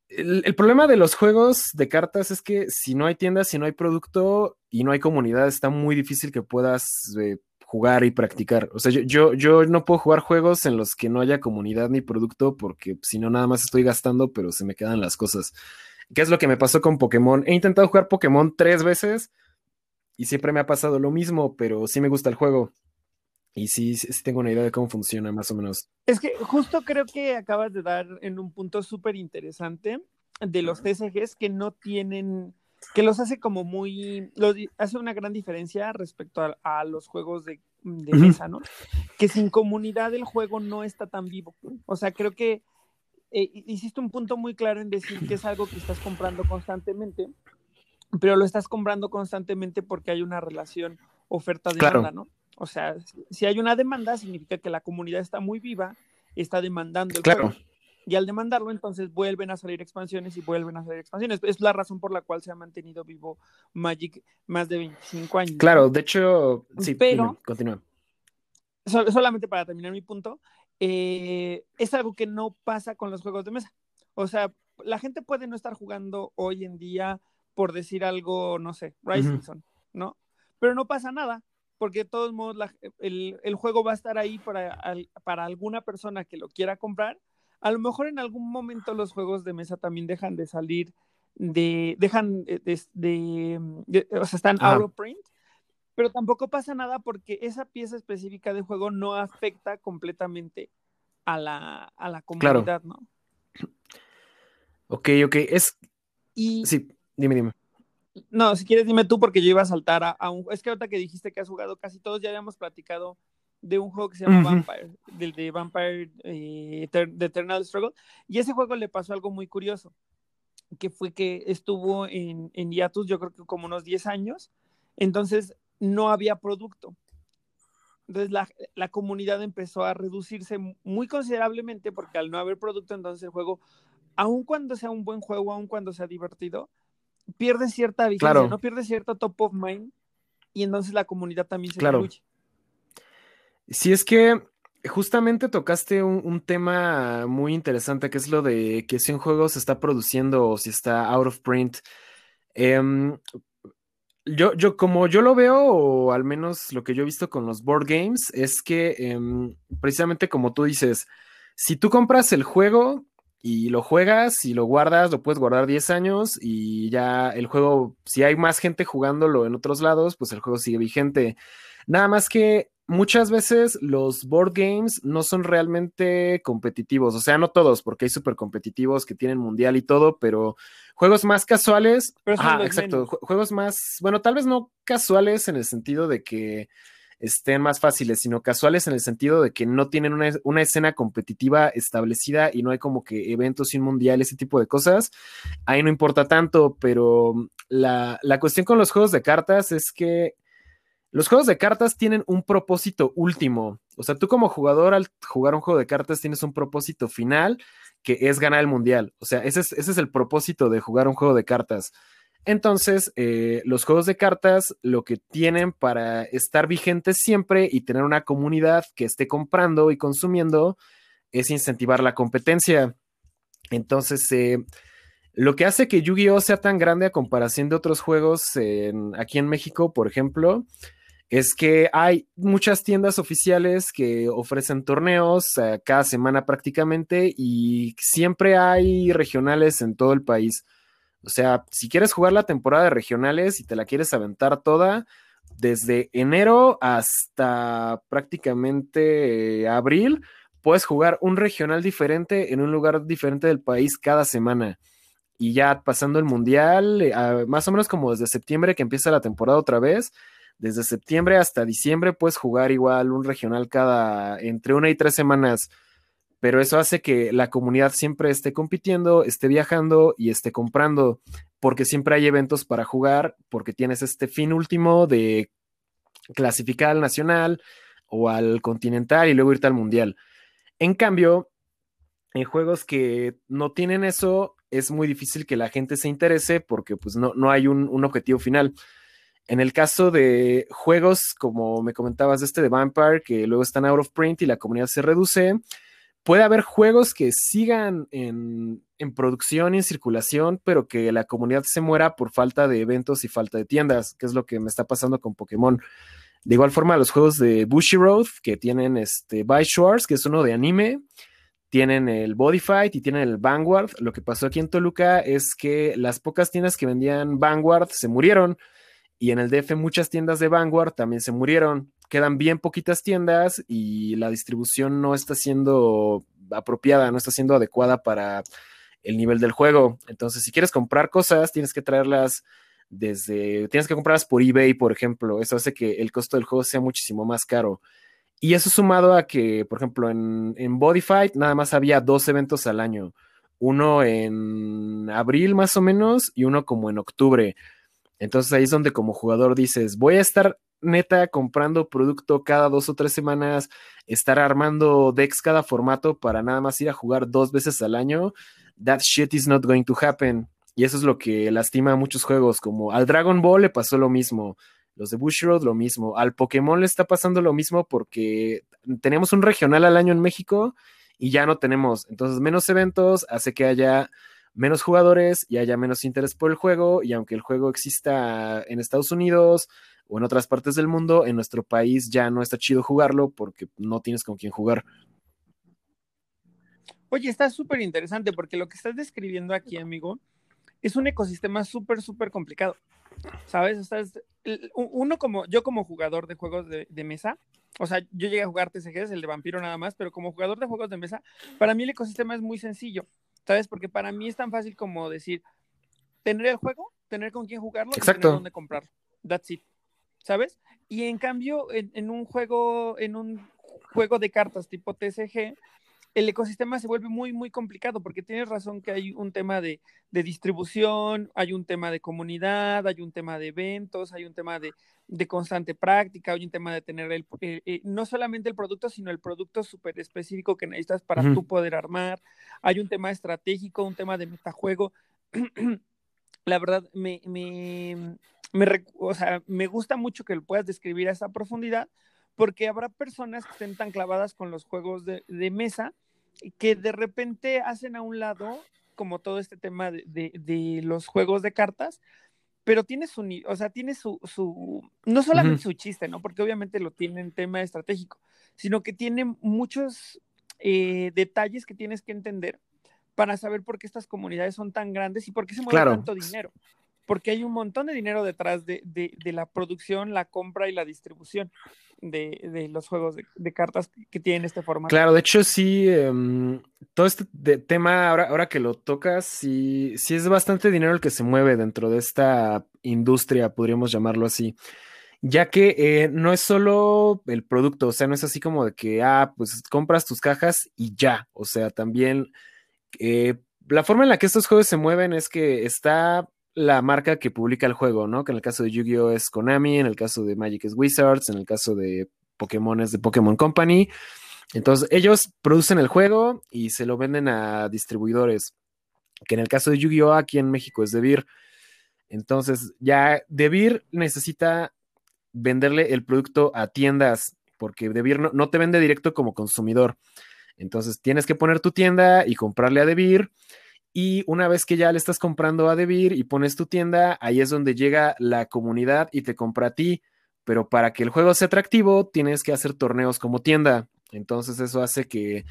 el, problema de los juegos de cartas es que si no hay tiendas, si no hay producto y no hay comunidad, está muy difícil que puedas eh, jugar y practicar. O sea, yo, yo, no puedo jugar juegos en los que no haya comunidad ni producto porque si no, nada más estoy gastando, pero se me quedan las cosas. ¿Qué es lo que me pasó con Pokémon? He intentado jugar Pokémon tres veces y siempre me ha pasado lo mismo, pero sí me gusta el juego. Y sí, sí, tengo una idea de cómo funciona más o menos. Es que justo creo que acabas de dar en un punto súper interesante de los TCGs que no tienen, que los hace como muy, los, hace una gran diferencia respecto a, los juegos de, mesa, ¿no? Que sin comunidad el juego no está tan vivo. O sea, creo que eh, hiciste un punto muy claro en decir que es algo que estás comprando constantemente, pero lo estás comprando constantemente porque hay una relación oferta-demanda, ¿no? O sea, si hay una demanda, significa que la comunidad está muy viva, está demandando el claro. Y al demandarlo, entonces vuelven a salir expansiones y vuelven a salir expansiones. Es la razón por la cual se ha mantenido vivo Magic más de 25 años. Claro, de hecho, sí, pero continúa. solamente para terminar mi punto, eh, es algo que no pasa con los juegos de mesa. O sea, la gente puede no estar jugando hoy en día por decir algo, no sé, Rising ¿no? Pero no pasa nada porque de todos modos el, juego va a estar ahí para, para alguna persona que lo quiera comprar. A lo mejor en algún momento los juegos de mesa también dejan de salir de, dejan de, o sea, están out of print, pero tampoco pasa nada porque esa pieza específica de juego no afecta completamente a la, a la comunidad, ¿no? Ok, ok, es... Y... Sí, dime, dime. No, si quieres dime tú porque yo iba a saltar a, un... Es que ahorita que dijiste que has jugado casi todos, ya habíamos platicado de un juego que se llama Vampire, del de Vampire eh, The Eternal Struggle, y ese juego le pasó algo muy curioso, que fue que estuvo en, en hiatus yo creo que como unos 10 años, entonces no había producto. Entonces la, comunidad empezó a reducirse muy considerablemente porque al no haber producto, entonces el juego, aun cuando sea un buen juego, aun cuando sea divertido, pierde cierta vigencia, no pierde cierto top of mind y entonces la comunidad también se claro. Si es que justamente tocaste un, tema muy interesante que es lo de que si un juego se está produciendo o si está out of print. Em, yo, yo, como yo lo veo, o al menos lo que yo he visto con los board games, es que em, precisamente como tú dices, si tú compras el juego y lo juegas y lo guardas, lo puedes guardar 10 años y ya el juego, si hay más gente jugándolo en otros lados, pues el juego sigue vigente. Nada más que muchas veces los board games no son realmente competitivos, o sea, no todos, porque hay súper competitivos que tienen mundial y todo, pero juegos más casuales, exacto, juegos más, bueno, tal vez no casuales en el sentido de que estén más fáciles, sino casuales en el sentido de que no tienen una, escena competitiva establecida y no hay como que eventos sin mundial, ese tipo de cosas. Ahí no importa tanto, pero la, la cuestión con los juegos de cartas es que los juegos de cartas tienen un propósito último. O sea, tú como jugador al jugar un juego de cartas tienes un propósito final que es ganar el mundial. O sea, ese es, el propósito de jugar un juego de cartas. Entonces, eh, los juegos de cartas lo que tienen para estar vigentes siempre y tener una comunidad que esté comprando y consumiendo es incentivar la competencia. Entonces, eh, lo que hace que Yu-Gi-Oh sea tan grande a comparación de otros juegos aquí en México, por ejemplo, es que hay muchas tiendas oficiales que ofrecen torneos eh, cada semana prácticamente y siempre hay regionales en todo el país. O sea, si quieres jugar la temporada de regionales y te la quieres aventar toda, desde enero hasta prácticamente eh, abril, puedes jugar un regional diferente en un lugar diferente del país cada semana. Y ya pasando el mundial, eh, más o menos como desde septiembre que empieza la temporada otra vez, desde septiembre hasta diciembre puedes jugar igual un regional cada entre una y tres semanas, pero eso hace que la comunidad siempre esté compitiendo, esté viajando y esté comprando, porque siempre hay eventos para jugar, porque tienes este fin último de clasificar al nacional o al continental y luego irte al mundial. En cambio, en juegos que no tienen eso, es muy difícil que la gente se interese porque pues no, no hay un, un objetivo final. En el caso de juegos, como me comentabas, este de Vampire, que luego están out of print y la comunidad se reduce, puede haber juegos que sigan en, producción y en circulación, pero que la comunidad se muera por falta de eventos y falta de tiendas, que es lo que me está pasando con Pokémon. De igual forma, los juegos de Bushy Road, que tienen este By Shores, que es uno de anime, tienen el Body Fight y tienen el Vanguard. Lo que pasó aquí en Toluca es que las pocas tiendas que vendían Vanguard se murieron y en el DF muchas tiendas de Vanguard también se murieron. Quedan bien poquitas tiendas y la distribución no está siendo apropiada, no está siendo adecuada para el nivel del juego. Entonces, si quieres comprar cosas, tienes que traerlas desde, tienes que comprarlas por eBay, por ejemplo. Eso hace que el costo del juego sea muchísimo más caro. Y eso sumado a que, por ejemplo, en, en Body Fight nada más había dos eventos al año. Uno en abril más o menos y uno como en octubre. Entonces ahí es donde como jugador dices, voy a estar neta comprando producto cada dos o tres semanas, estar armando decks cada formato para nada más ir a jugar dos veces al año. That shit is not going to happen. Y eso es lo que lastima a muchos juegos, como al Dragon Ball le pasó lo mismo, los de Bushroad lo mismo, al Pokémon le está pasando lo mismo porque tenemos un regional al año en México y ya no tenemos. Entonces menos eventos hace que haya menos jugadores y haya menos interés por el juego y aunque el juego exista en Estados Unidos o en otras partes del mundo, en nuestro país ya no está chido jugarlo porque no tienes con quién jugar. Oye, está súper interesante porque lo que estás describiendo aquí, amigo, es un ecosistema súper, súper complicado. ¿Sabes? Estás, uno como, yo como jugador de juegos de, de, mesa, o sea, yo llegué a jugar TCGs, el de vampiro nada más, pero como jugador de juegos de mesa, para mí el ecosistema es muy sencillo. ¿Sabes? Porque para mí es tan fácil como decir, tener el juego, tener con quién jugarlo Exacto. y tener dónde comprarlo. That's it. ¿Sabes? Y en cambio, en, un juego, en un juego de cartas tipo TCG, el ecosistema se vuelve muy, muy complicado porque tienes razón que hay un tema de, distribución, hay un tema de comunidad, hay un tema de eventos, hay un tema de, constante práctica, hay un tema de tener el, eh, no solamente el producto, sino el producto súper específico que necesitas para tú poder armar, hay un tema estratégico, un tema de metajuego. La verdad, me, me, me, o sea, me gusta mucho que lo puedas describir a esa profundidad porque habrá personas que estén tan clavadas con los juegos de, de mesa que de repente hacen a un lado como todo este tema de, los juegos de cartas, pero tiene su, o sea, tiene su, su no solamente su chiste, ¿no? Porque obviamente lo tiene en tema estratégico, sino que tiene muchos eh, detalles que tienes que entender para saber por qué estas comunidades son tan grandes y por qué se mueve tanto dinero. Porque hay un montón de dinero detrás de, de la producción, la compra y la distribución de, los juegos de, cartas que tienen este formato. Claro, de hecho sí, em, todo este tema, ahora, ahora que lo tocas, sí, sí es bastante dinero el que se mueve dentro de esta industria, podríamos llamarlo así. Ya que eh, no es solo el producto, o sea, no es así como de que, ah, pues compras tus cajas y ya. O sea, también eh, la forma en la que estos juegos se mueven es que está la marca que publica el juego, ¿no? Que en el caso de Yu-Gi-Oh es Konami, en el caso de Magic es Wizards, en el caso de Pokémon es de Pokémon Company. Entonces, ellos producen el juego y se lo venden a distribuidores, que en el caso de Yu-Gi-Oh aquí en México es Debir. Entonces, ya Debir necesita venderle el producto a tiendas, porque Debir no, no te vende directo como consumidor. Entonces, tienes que poner tu tienda y comprarle a Debir y una vez que ya le estás comprando a Debir y pones tu tienda, ahí es donde llega la comunidad y te compra a ti. Pero para que el juego sea atractivo, tienes que hacer torneos como tienda. Entonces eso hace que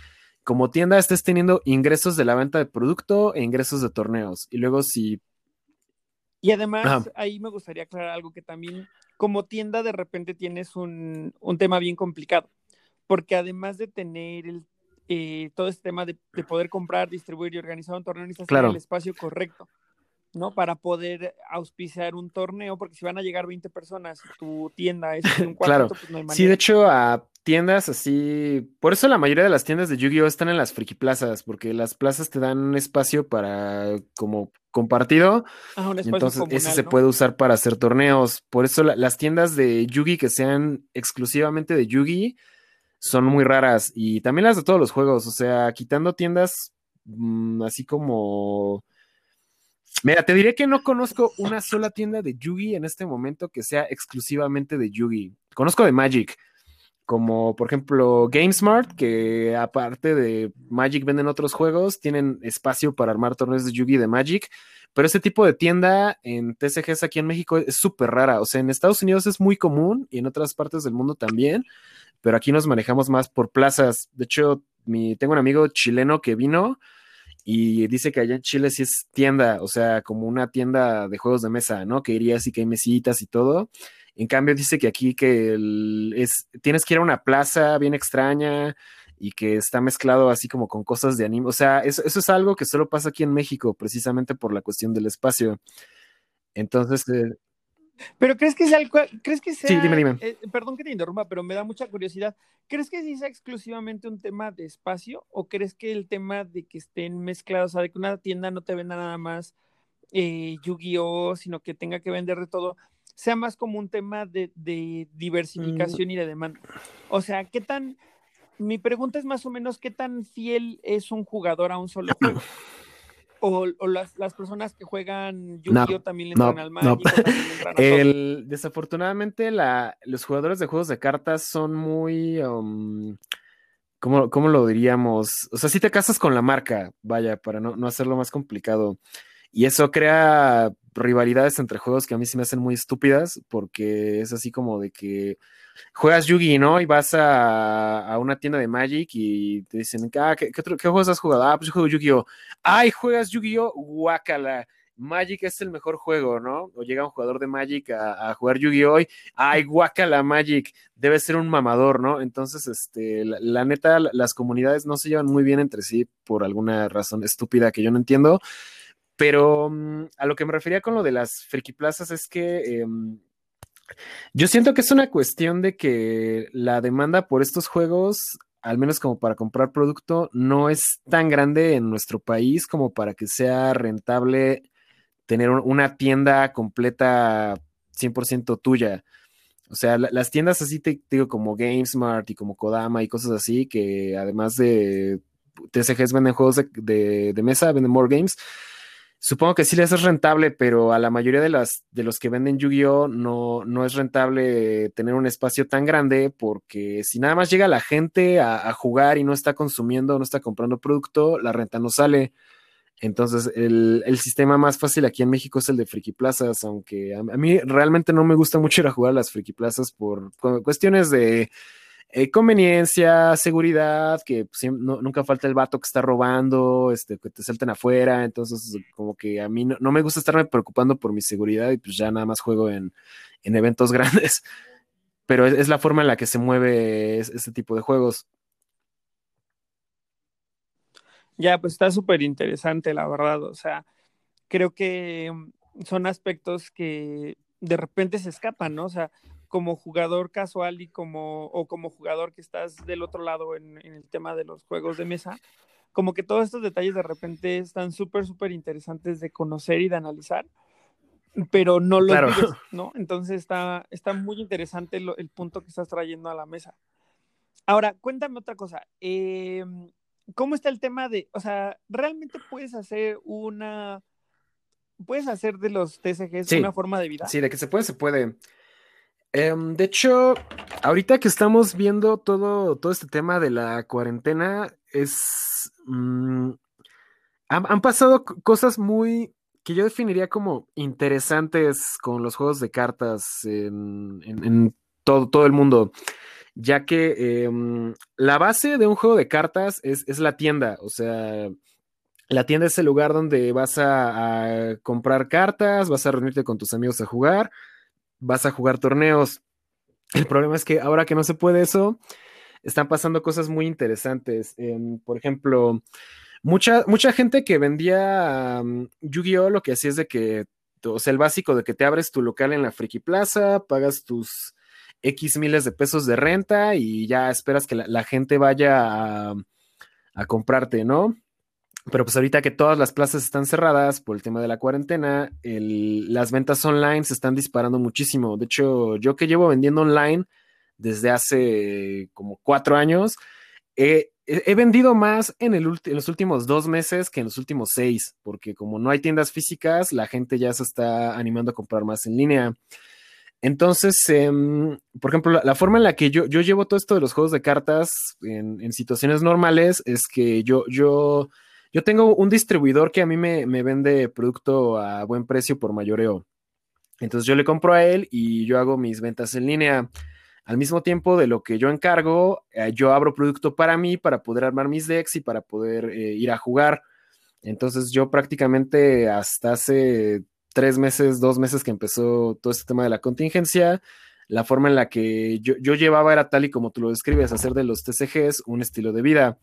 como tienda estés teniendo ingresos de la venta de producto e ingresos de torneos. Y luego si... Y además, ahí me gustaría aclarar algo que también como tienda de repente tienes un, un tema bien complicado. Porque además de tener el eh, todo este tema de, poder comprar, distribuir y organizar un torneo, necesitas claro. el espacio correcto, ¿no? Para poder auspiciar un torneo, porque si van a llegar 20 personas, tu tienda es un cuarto, pues no hay manera. Sí, de hecho, a tiendas así, por eso la mayoría de las tiendas de Yu-Gi-Oh están en las friki plazas, porque las plazas te dan un espacio para como compartido, entonces ese se puede usar para hacer torneos. Por eso las tiendas de Yugi que sean exclusivamente de Yugi son muy raras y también las de todos los juegos, o sea, quitando tiendas mm, así como... Mira, te diré que no conozco una sola tienda de Yugi en este momento que sea exclusivamente de Yugi. Conozco de Magic, como por ejemplo GameSmart, que aparte de Magic venden otros juegos, tienen espacio para armar torneos de Yugi de Magic, pero ese tipo de tienda en TCGs aquí en México es súper rara, o sea, en Estados Unidos es muy común y en otras partes del mundo también, pero aquí nos manejamos más por plazas. De hecho, mi, tengo un amigo chileno que vino y dice que allá en Chile sí es tienda, o sea, como una tienda de juegos de mesa, ¿no? Que irías y que hay mesitas y todo. En cambio, dice que aquí que es, tienes que ir a una plaza bien extraña y que está mezclado así como con cosas de anime. O sea, eso, eso es algo que solo pasa aquí en México, precisamente por la cuestión del espacio. Entonces, eh, pero crees que sea, crees que sea, sí, dime, dime. Eh, perdón que te interrumpa, pero me da mucha curiosidad. ¿Crees que sí sea exclusivamente un tema de espacio o crees que el tema de que estén mezclados, o sea, de que una tienda no te venda nada más eh, Yu-Gi-Oh, sino que tenga que vender de todo, sea más como un tema de, de diversificación y de demanda? O sea, ¿qué tan, mi pregunta es más o menos, ¿qué tan fiel es un jugador a un solo juego? O, las, personas que juegan Yu-Gi-Oh también le entran al Magic. El, desafortunadamente, la, los jugadores de juegos de cartas son muy. Um, ¿cómo, ¿cómo, lo diríamos? O sea, si te casas con la marca, vaya, para no, no hacerlo más complicado. Y eso crea rivalidades entre juegos que a mí se me hacen muy estúpidas, porque es así como de que juegas Yugi, ¿no? Y vas a, una tienda de Magic y te dicen, ah, ¿qué, juegos has jugado? Ah, pues yo juego Yu-Gi-Oh! ¡Ay, juegas Yu-Gi-Oh! ¡Guácala! Magic es el mejor juego, ¿no? O llega un jugador de Magic a, jugar Yu-Gi-Oh! ¡Ay, guácala Magic! Debe ser un mamador, ¿no? Entonces, este, la, neta, las comunidades no se llevan muy bien entre sí por alguna razón estúpida que yo no entiendo. Pero mm, a lo que me refería con lo de las friki plazas es que em, yo siento que es una cuestión de que la demanda por estos juegos al menos como para comprar producto, no es tan grande en nuestro país como para que sea rentable tener una tienda completa 100% tuya. O sea, las tiendas así, te, digo, como GameSmart y como Kodama y cosas así, que además de TCGs venden juegos de, de, mesa, venden more games. Supongo que sí les es rentable, pero a la mayoría de, las, de los que venden Yu-Gi-Oh! No, no es rentable tener un espacio tan grande porque si nada más llega la gente a, a jugar y no está consumiendo, no está comprando producto, la renta no sale. Entonces, el, sistema más fácil aquí en México es el de Friki Plazas, aunque a, mí realmente no me gusta mucho ir a jugar a las Friki Plazas por cuestiones de eh, conveniencia, seguridad, que pues, nunca falta el vato que está robando, este, que te salten afuera, entonces como que a mí no, me gusta estarme preocupando por mi seguridad y pues ya nada más juego en, eventos grandes, pero es, la forma en la que se mueve este tipo de juegos. Ya, pues está súper interesante, la verdad. O sea, creo que son aspectos que de repente se escapan, ¿no? O sea, como jugador casual y como, o como jugador que estás del otro lado en, el tema de los juegos de mesa, como que todos estos detalles de repente están súper, súper interesantes de conocer y de analizar, pero no lo claro. ¿no? Entonces está, está muy interesante el punto que estás trayendo a la mesa. Ahora, cuéntame otra cosa. Eh, ¿cómo está el tema de, o sea, realmente puedes hacer una, puedes hacer de los TCGs una forma de vida? Sí, de que se puede, se puede. Em, de hecho, ahorita que estamos viendo todo, todo este tema de la cuarentena, es... Mm, han, pasado cosas muy que yo definiría como interesantes con los juegos de cartas en, en todo, todo el mundo ya que em, la base de un juego de cartas es, la tienda, o sea, la tienda es el lugar donde vas a, comprar cartas, vas a reunirte con tus amigos a jugar, vas a jugar torneos. El problema es que ahora que no se puede eso, están pasando cosas muy interesantes. Em, por ejemplo, mucha, mucha gente que vendía Yu-Gi-Oh! lo que hacía es de que, o sea, el básico de que te abres tu local en la Friki Plaza, pagas tus X miles de pesos de renta y ya esperas que la, gente vaya a, comprarte, ¿no? Pero pues ahorita que todas las plazas están cerradas por el tema de la cuarentena, las ventas online se están disparando muchísimo. De hecho, yo que llevo vendiendo online desde hace como cuatro años, he, vendido más en, el, en, los últimos dos meses que en los últimos seis, porque como no hay tiendas físicas, la gente ya se está animando a comprar más en línea. Entonces, em, por ejemplo, la, forma en la que yo, yo, llevo todo esto de los juegos de cartas en, situaciones normales es que yo, yo, yo tengo un distribuidor que a mí me, vende producto a buen precio por mayoreo. Entonces yo le compro a él y yo hago mis ventas en línea. Al mismo tiempo de lo que yo encargo, eh, yo abro producto para mí, para poder armar mis decks y para poder eh, ir a jugar. Entonces yo prácticamente hasta hace tres meses, dos meses que empezó todo este tema de la contingencia, la forma en la que yo, llevaba era tal y como tú lo describes, hacer de los TCGs un estilo de vida.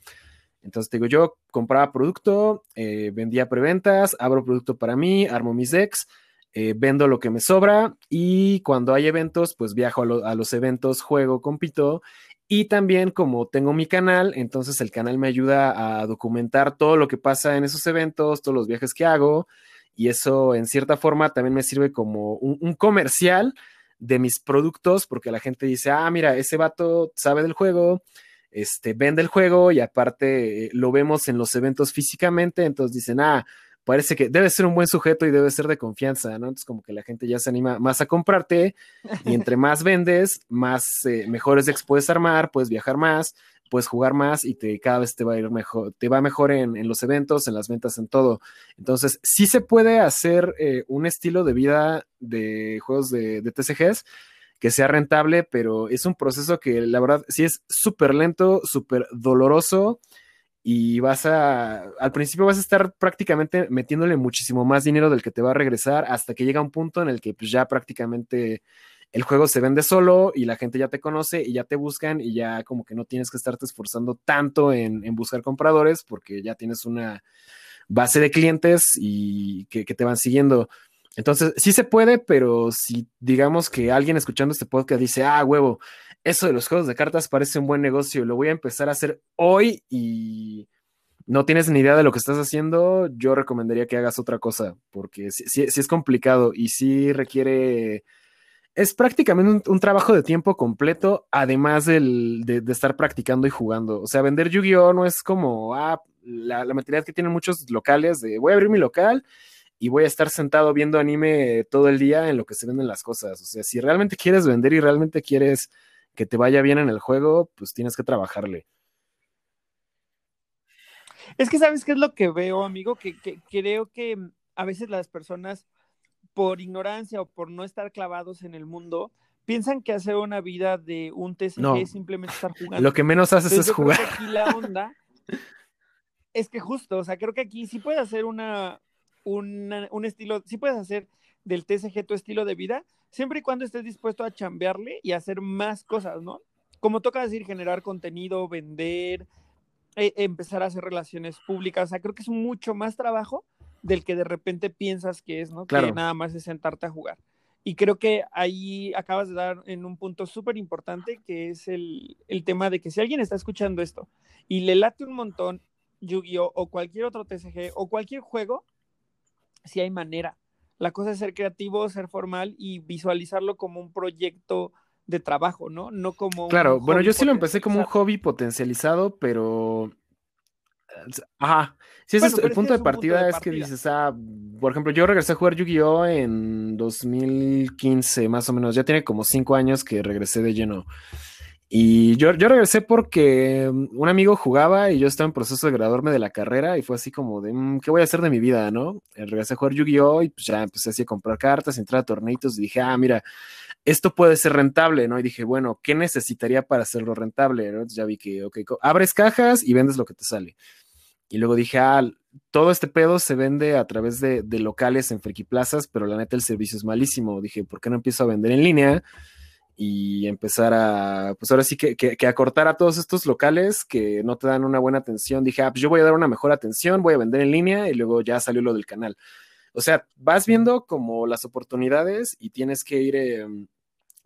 Entonces, te digo, yo compraba producto, eh, vendía preventas, abro producto para mí, armo mis decks, eh, vendo lo que me sobra y cuando hay eventos, pues viajo a, los eventos, juego, compito. Y también como tengo mi canal, entonces el canal me ayuda a documentar todo lo que pasa en esos eventos, todos los viajes que hago y eso en cierta forma también me sirve como un, comercial de mis productos, porque la gente dice, ah, mira, ese vato sabe del juego, este, vende el juego y aparte eh, lo vemos en los eventos físicamente, entonces dicen, ah, parece que debe ser un buen sujeto y debe ser de confianza, ¿no? Entonces como que la gente ya se anima más a comprarte y entre más vendes, más eh, mejores decks puedes armar, puedes viajar más, puedes jugar más y te, cada vez te va a ir mejor, te va mejor en, los eventos, en las ventas, en todo. Entonces, sí se puede hacer eh, un estilo de vida de juegos de, de, TCGs que sea rentable, pero es un proceso que la verdad sí es súper lento, súper doloroso y vas a, al principio vas a estar prácticamente metiéndole muchísimo más dinero del que te va a regresar hasta que llega un punto en el que pues, ya prácticamente el juego se vende solo y la gente ya te conoce y ya te buscan y ya como que no tienes que estarte esforzando tanto en, buscar compradores porque ya tienes una base de clientes y que, te van siguiendo. Entonces, sí se puede, pero si digamos que alguien escuchando este podcast dice, ah, huevo, eso de los juegos de cartas parece un buen negocio, lo voy a empezar a hacer hoy y no tienes ni idea de lo que estás haciendo, yo recomendaría que hagas otra cosa, porque sí, es complicado y sí requiere... Es prácticamente un, trabajo de tiempo completo, además de, estar practicando y jugando. O sea, vender Yu-Gi-Oh! no es como ah, la, la mentalidad que tienen muchos locales de voy a abrir mi local y voy a estar sentado viendo anime todo el día en lo que se venden las cosas. O sea, si realmente quieres vender y realmente quieres que te vaya bien en el juego, pues tienes que trabajarle. Es que sabes qué es lo que veo, amigo, que, creo que a veces las personas, por ignorancia o por no estar clavados en el mundo, piensan que hacer una vida de un TCG es simplemente estar jugando. Lo que menos haces es jugar. aquí la onda es que justo, o sea, creo que aquí sí puedes hacer una, un estilo, sí puedes hacer del TCG tu estilo de vida, siempre y cuando estés dispuesto a chambearle y hacer más cosas, ¿no? Como toca decir, generar contenido, vender, e, empezar a hacer relaciones públicas, o sea, creo que es mucho más trabajo del que de repente piensas que es, ¿no? Claro. Que nada más es sentarte a jugar. Y creo que ahí acabas de dar en un punto súper importante, que es el, el, tema de que si alguien está escuchando esto y le late un montón Yu-Gi-Oh! o cualquier otro TCG o cualquier juego, si hay manera. La cosa es ser creativo, ser formal y visualizarlo como un proyecto de trabajo, ¿no? No como... Claro, bueno, yo sí lo empecé como un hobby potencializado, pero... Ajá. Si ese es el punto, de partida, es que dices, ah, por ejemplo, yo regresé a jugar Yu-Gi-Oh! en 2015, más o menos. Ya tiene como cinco años que regresé de lleno. Y yo, regresé porque mm, un amigo jugaba y yo estaba en proceso de graduarme de la carrera y fue así como de, mm, ¿qué voy a hacer de mi vida, no? Eh, regresé a jugar Yu-Gi-Oh! y pues ya empecé así a comprar cartas, entrar a torneitos y dije, ah, mira, esto puede ser rentable, ¿no? Y dije, bueno, ¿qué necesitaría para hacerlo rentable? Ya vi que, ok, abres cajas y vendes lo que te sale. Y luego dije, ah, todo este pedo se vende a través de, de locales en Friki Plazas, pero la neta el servicio es malísimo. Dije, ¿por qué no empiezo a vender en línea? Y empezar a, pues ahora sí que, que, acortar a todos estos locales que no te dan una buena atención. Dije, ah, pues yo voy a dar una mejor atención, voy a vender en línea y luego ya salió lo del canal. O sea, vas viendo como las oportunidades y tienes que ir em,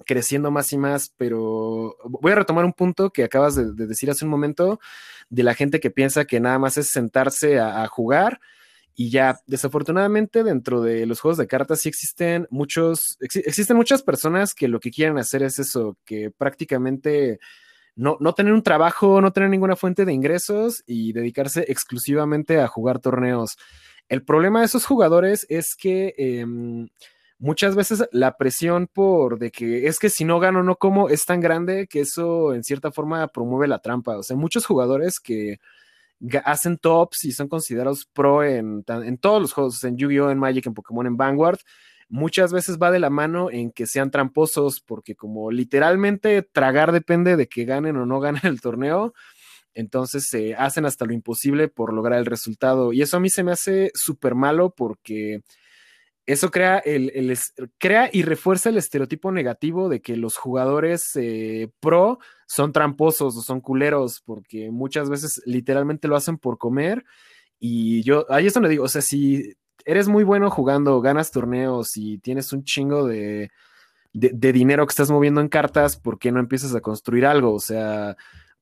creciendo más y más, pero voy a retomar un punto que acabas de, decir hace un momento de la gente que piensa que nada más es sentarse a jugar y ya, desafortunadamente, dentro de los juegos de cartas sí existen muchos, existen muchas personas que lo que quieren hacer es eso, que prácticamente no, no tener un trabajo, no tener ninguna fuente de ingresos y dedicarse exclusivamente a jugar torneos. El problema de esos jugadores es que em, muchas veces la presión por de que es que si no gano no como es tan grande que eso en cierta forma promueve la trampa. O sea, muchos jugadores que hacen tops y son considerados pro en, en todos los juegos, en Yu-Gi-Oh!, en Magic, en Pokémon, en Vanguard. Muchas veces va de la mano en que sean tramposos, porque como literalmente tragar depende de que ganen o no ganen el torneo, entonces se hacen hasta lo imposible por lograr el resultado. Y eso a mí se me hace súper malo porque eso crea, el, crea y refuerza el estereotipo negativo de que los jugadores eh, pro son tramposos o son culeros, porque muchas veces literalmente lo hacen por comer. Y yo, ahí es donde digo, o sea, si eres muy bueno jugando, ganas torneos y tienes un chingo de, de, dinero que estás moviendo en cartas, ¿por qué no empiezas a construir algo? O sea,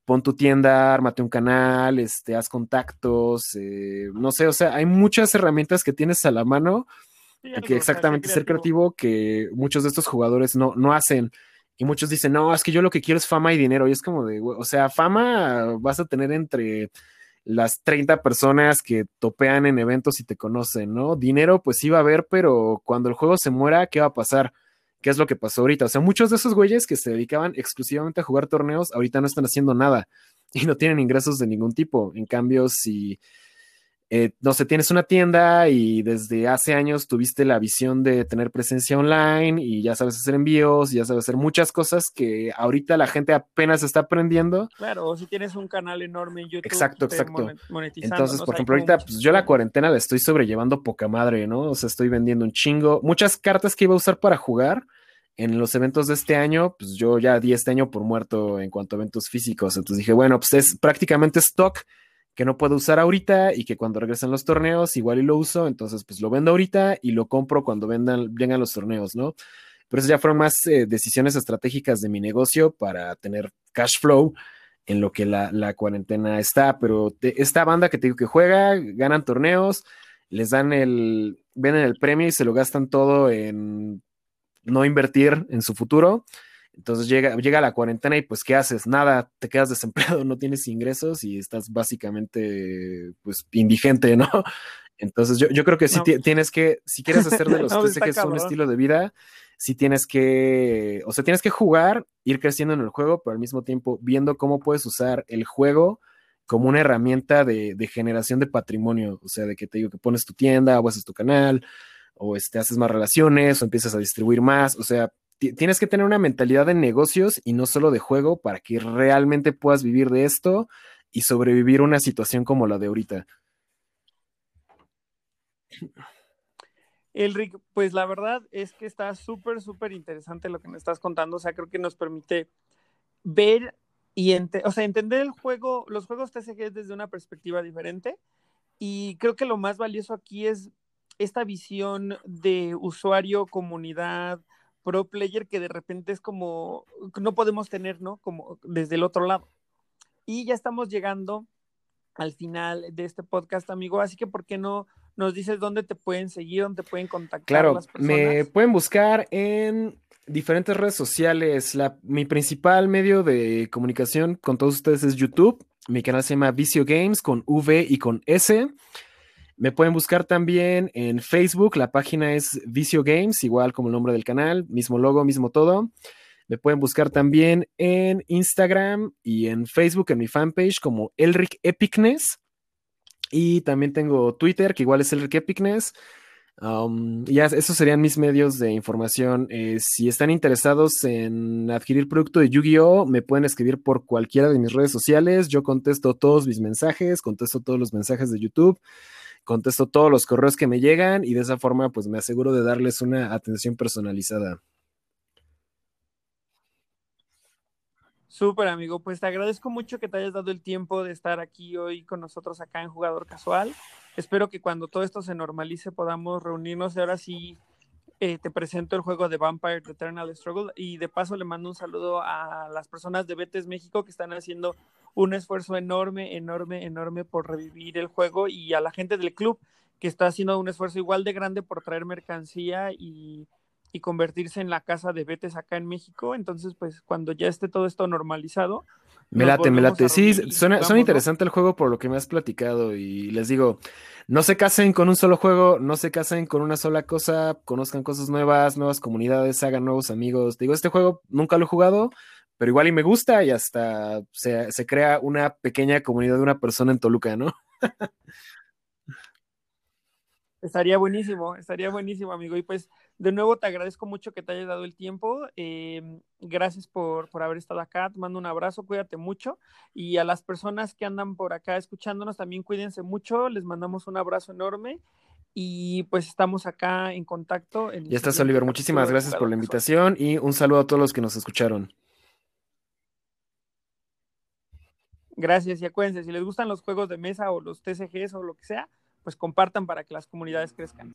pon tu tienda, ármate un canal, este, haz contactos, eh, no sé, o sea, hay muchas herramientas que tienes a la mano que exactamente ser creativo que muchos de estos jugadores no, no hacen. Y muchos dicen, no, es que yo lo que quiero es fama y dinero. Y es como de, o sea, fama vas a tener entre las 30 personas que topean en eventos y te conocen, ¿no? Dinero, pues sí va a haber, pero cuando el juego se muera, ¿qué va a pasar? ¿Qué es lo que pasó ahorita? O sea, muchos de esos güeyes que se dedicaban exclusivamente a jugar torneos, ahorita no están haciendo nada y no tienen ingresos de ningún tipo. En cambio, si eh, no sé, tienes una tienda y desde hace años tuviste la visión de tener presencia online y ya sabes hacer envíos y ya sabes hacer muchas cosas que ahorita la gente apenas está aprendiendo. Claro, o si tienes un canal enorme en YouTube. Exacto, exacto. Entonces, por ejemplo, ahorita pues, yo la cuarentena la estoy sobrellevando poca madre, ¿no? O sea, estoy vendiendo un chingo. Muchas cartas que iba a usar para jugar en los eventos de este año, pues yo ya di este año por muerto en cuanto a eventos físicos. Entonces dije, bueno, pues es prácticamente stock que no puedo usar ahorita y que cuando regresen los torneos igual y lo uso, entonces pues lo vendo ahorita y lo compro cuando vendan, vengan los torneos, ¿no? pero esas ya fueron más eh, decisiones estratégicas de mi negocio para tener cash flow en lo que la, cuarentena está, pero esta banda que te digo que juega, ganan torneos, les dan el, el premio y se lo gastan todo en no invertir en su futuro. Entonces llega, llega la cuarentena y pues ¿qué haces? Nada, te quedas desempleado, no tienes ingresos y estás básicamente pues indigente, ¿no? Entonces yo, yo creo que sí tienes que, si quieres hacer de los TCGs un estilo de vida, sí tienes que, o sea, tienes que jugar, ir creciendo en el juego, pero al mismo tiempo viendo cómo puedes usar el juego como una herramienta de, generación de patrimonio, o sea, de que te digo que pones tu tienda o haces tu canal, o este, haces más relaciones, o empiezas a distribuir más, o sea, tienes que tener una mentalidad de negocios y no solo de juego para que realmente puedas vivir de esto y sobrevivir una situación como la de ahorita. Elric, pues la verdad es que está súper, súper interesante lo que me estás contando. O sea, creo que nos permite ver y o sea, entender el juego, los juegos TCG desde una perspectiva diferente. Y creo que lo más valioso aquí es esta visión de usuario, comunidad, pro player que de repente es como no podemos tener, ¿no? Como desde el otro lado. Y ya estamos llegando al final de este podcast, amigo, así que ¿por qué no nos dices dónde te pueden seguir, dónde te pueden contactar? Claro, me pueden buscar en diferentes redes sociales. La, mi principal medio de comunicación con todos ustedes es YouTube. Mi canal se llama Vicio Games con V y con S. Me pueden buscar también en Facebook, la página es Vicio Games, igual como el nombre del canal, mismo logo, mismo todo. Me pueden buscar también en Instagram y en Facebook, en mi fanpage, como Elric Epicness. Y también tengo Twitter, que igual es Elric Epicness. Um, ya, esos serían mis medios de información. Eh, si están interesados en adquirir producto de Yu-Gi-Oh, me pueden escribir por cualquiera de mis redes sociales. Yo contesto todos mis mensajes, contesto todos los mensajes de YouTube contesto todos los correos que me llegan y de esa forma pues me aseguro de darles una atención personalizada. Súper amigo, pues te agradezco mucho que te hayas dado el tiempo de estar aquí hoy con nosotros acá en Jugador Casual. Espero que cuando todo esto se normalice podamos reunirnos y ahora sí eh, te presento el juego de Vampire Eternal Struggle y de paso le mando un saludo a las personas de Betes México que están haciendo un esfuerzo enorme, enorme, enorme por revivir el juego y a la gente del club que está haciendo un esfuerzo igual de grande por traer mercancía y, convertirse en la casa de Betes acá en México. Entonces, pues cuando ya esté todo esto normalizado. Me late, me late. Sí, suena, interesante el juego por lo que me has platicado y les digo, no se casen con un solo juego, no se casen con una sola cosa, conozcan cosas nuevas, nuevas comunidades, hagan nuevos amigos. Digo, este juego nunca lo he jugado, pero igual y me gusta y hasta se, crea una pequeña comunidad de una persona en Toluca, ¿no? Estaría buenísimo, estaría buenísimo, amigo. Y pues, de nuevo, te agradezco mucho que te hayas dado el tiempo. Em, gracias por, por, haber estado acá. Te mando un abrazo, cuídate mucho. Y a las personas que andan por acá escuchándonos, también cuídense mucho. Les mandamos un abrazo enorme. Y pues estamos acá en contacto. ya estás, Oliver. Muchísimas gracias por la invitación y un saludo a todos los que nos escucharon. Gracias y acuérdense, si les gustan los juegos de mesa o los TCGs o lo que sea, pues compartan para que las comunidades crezcan.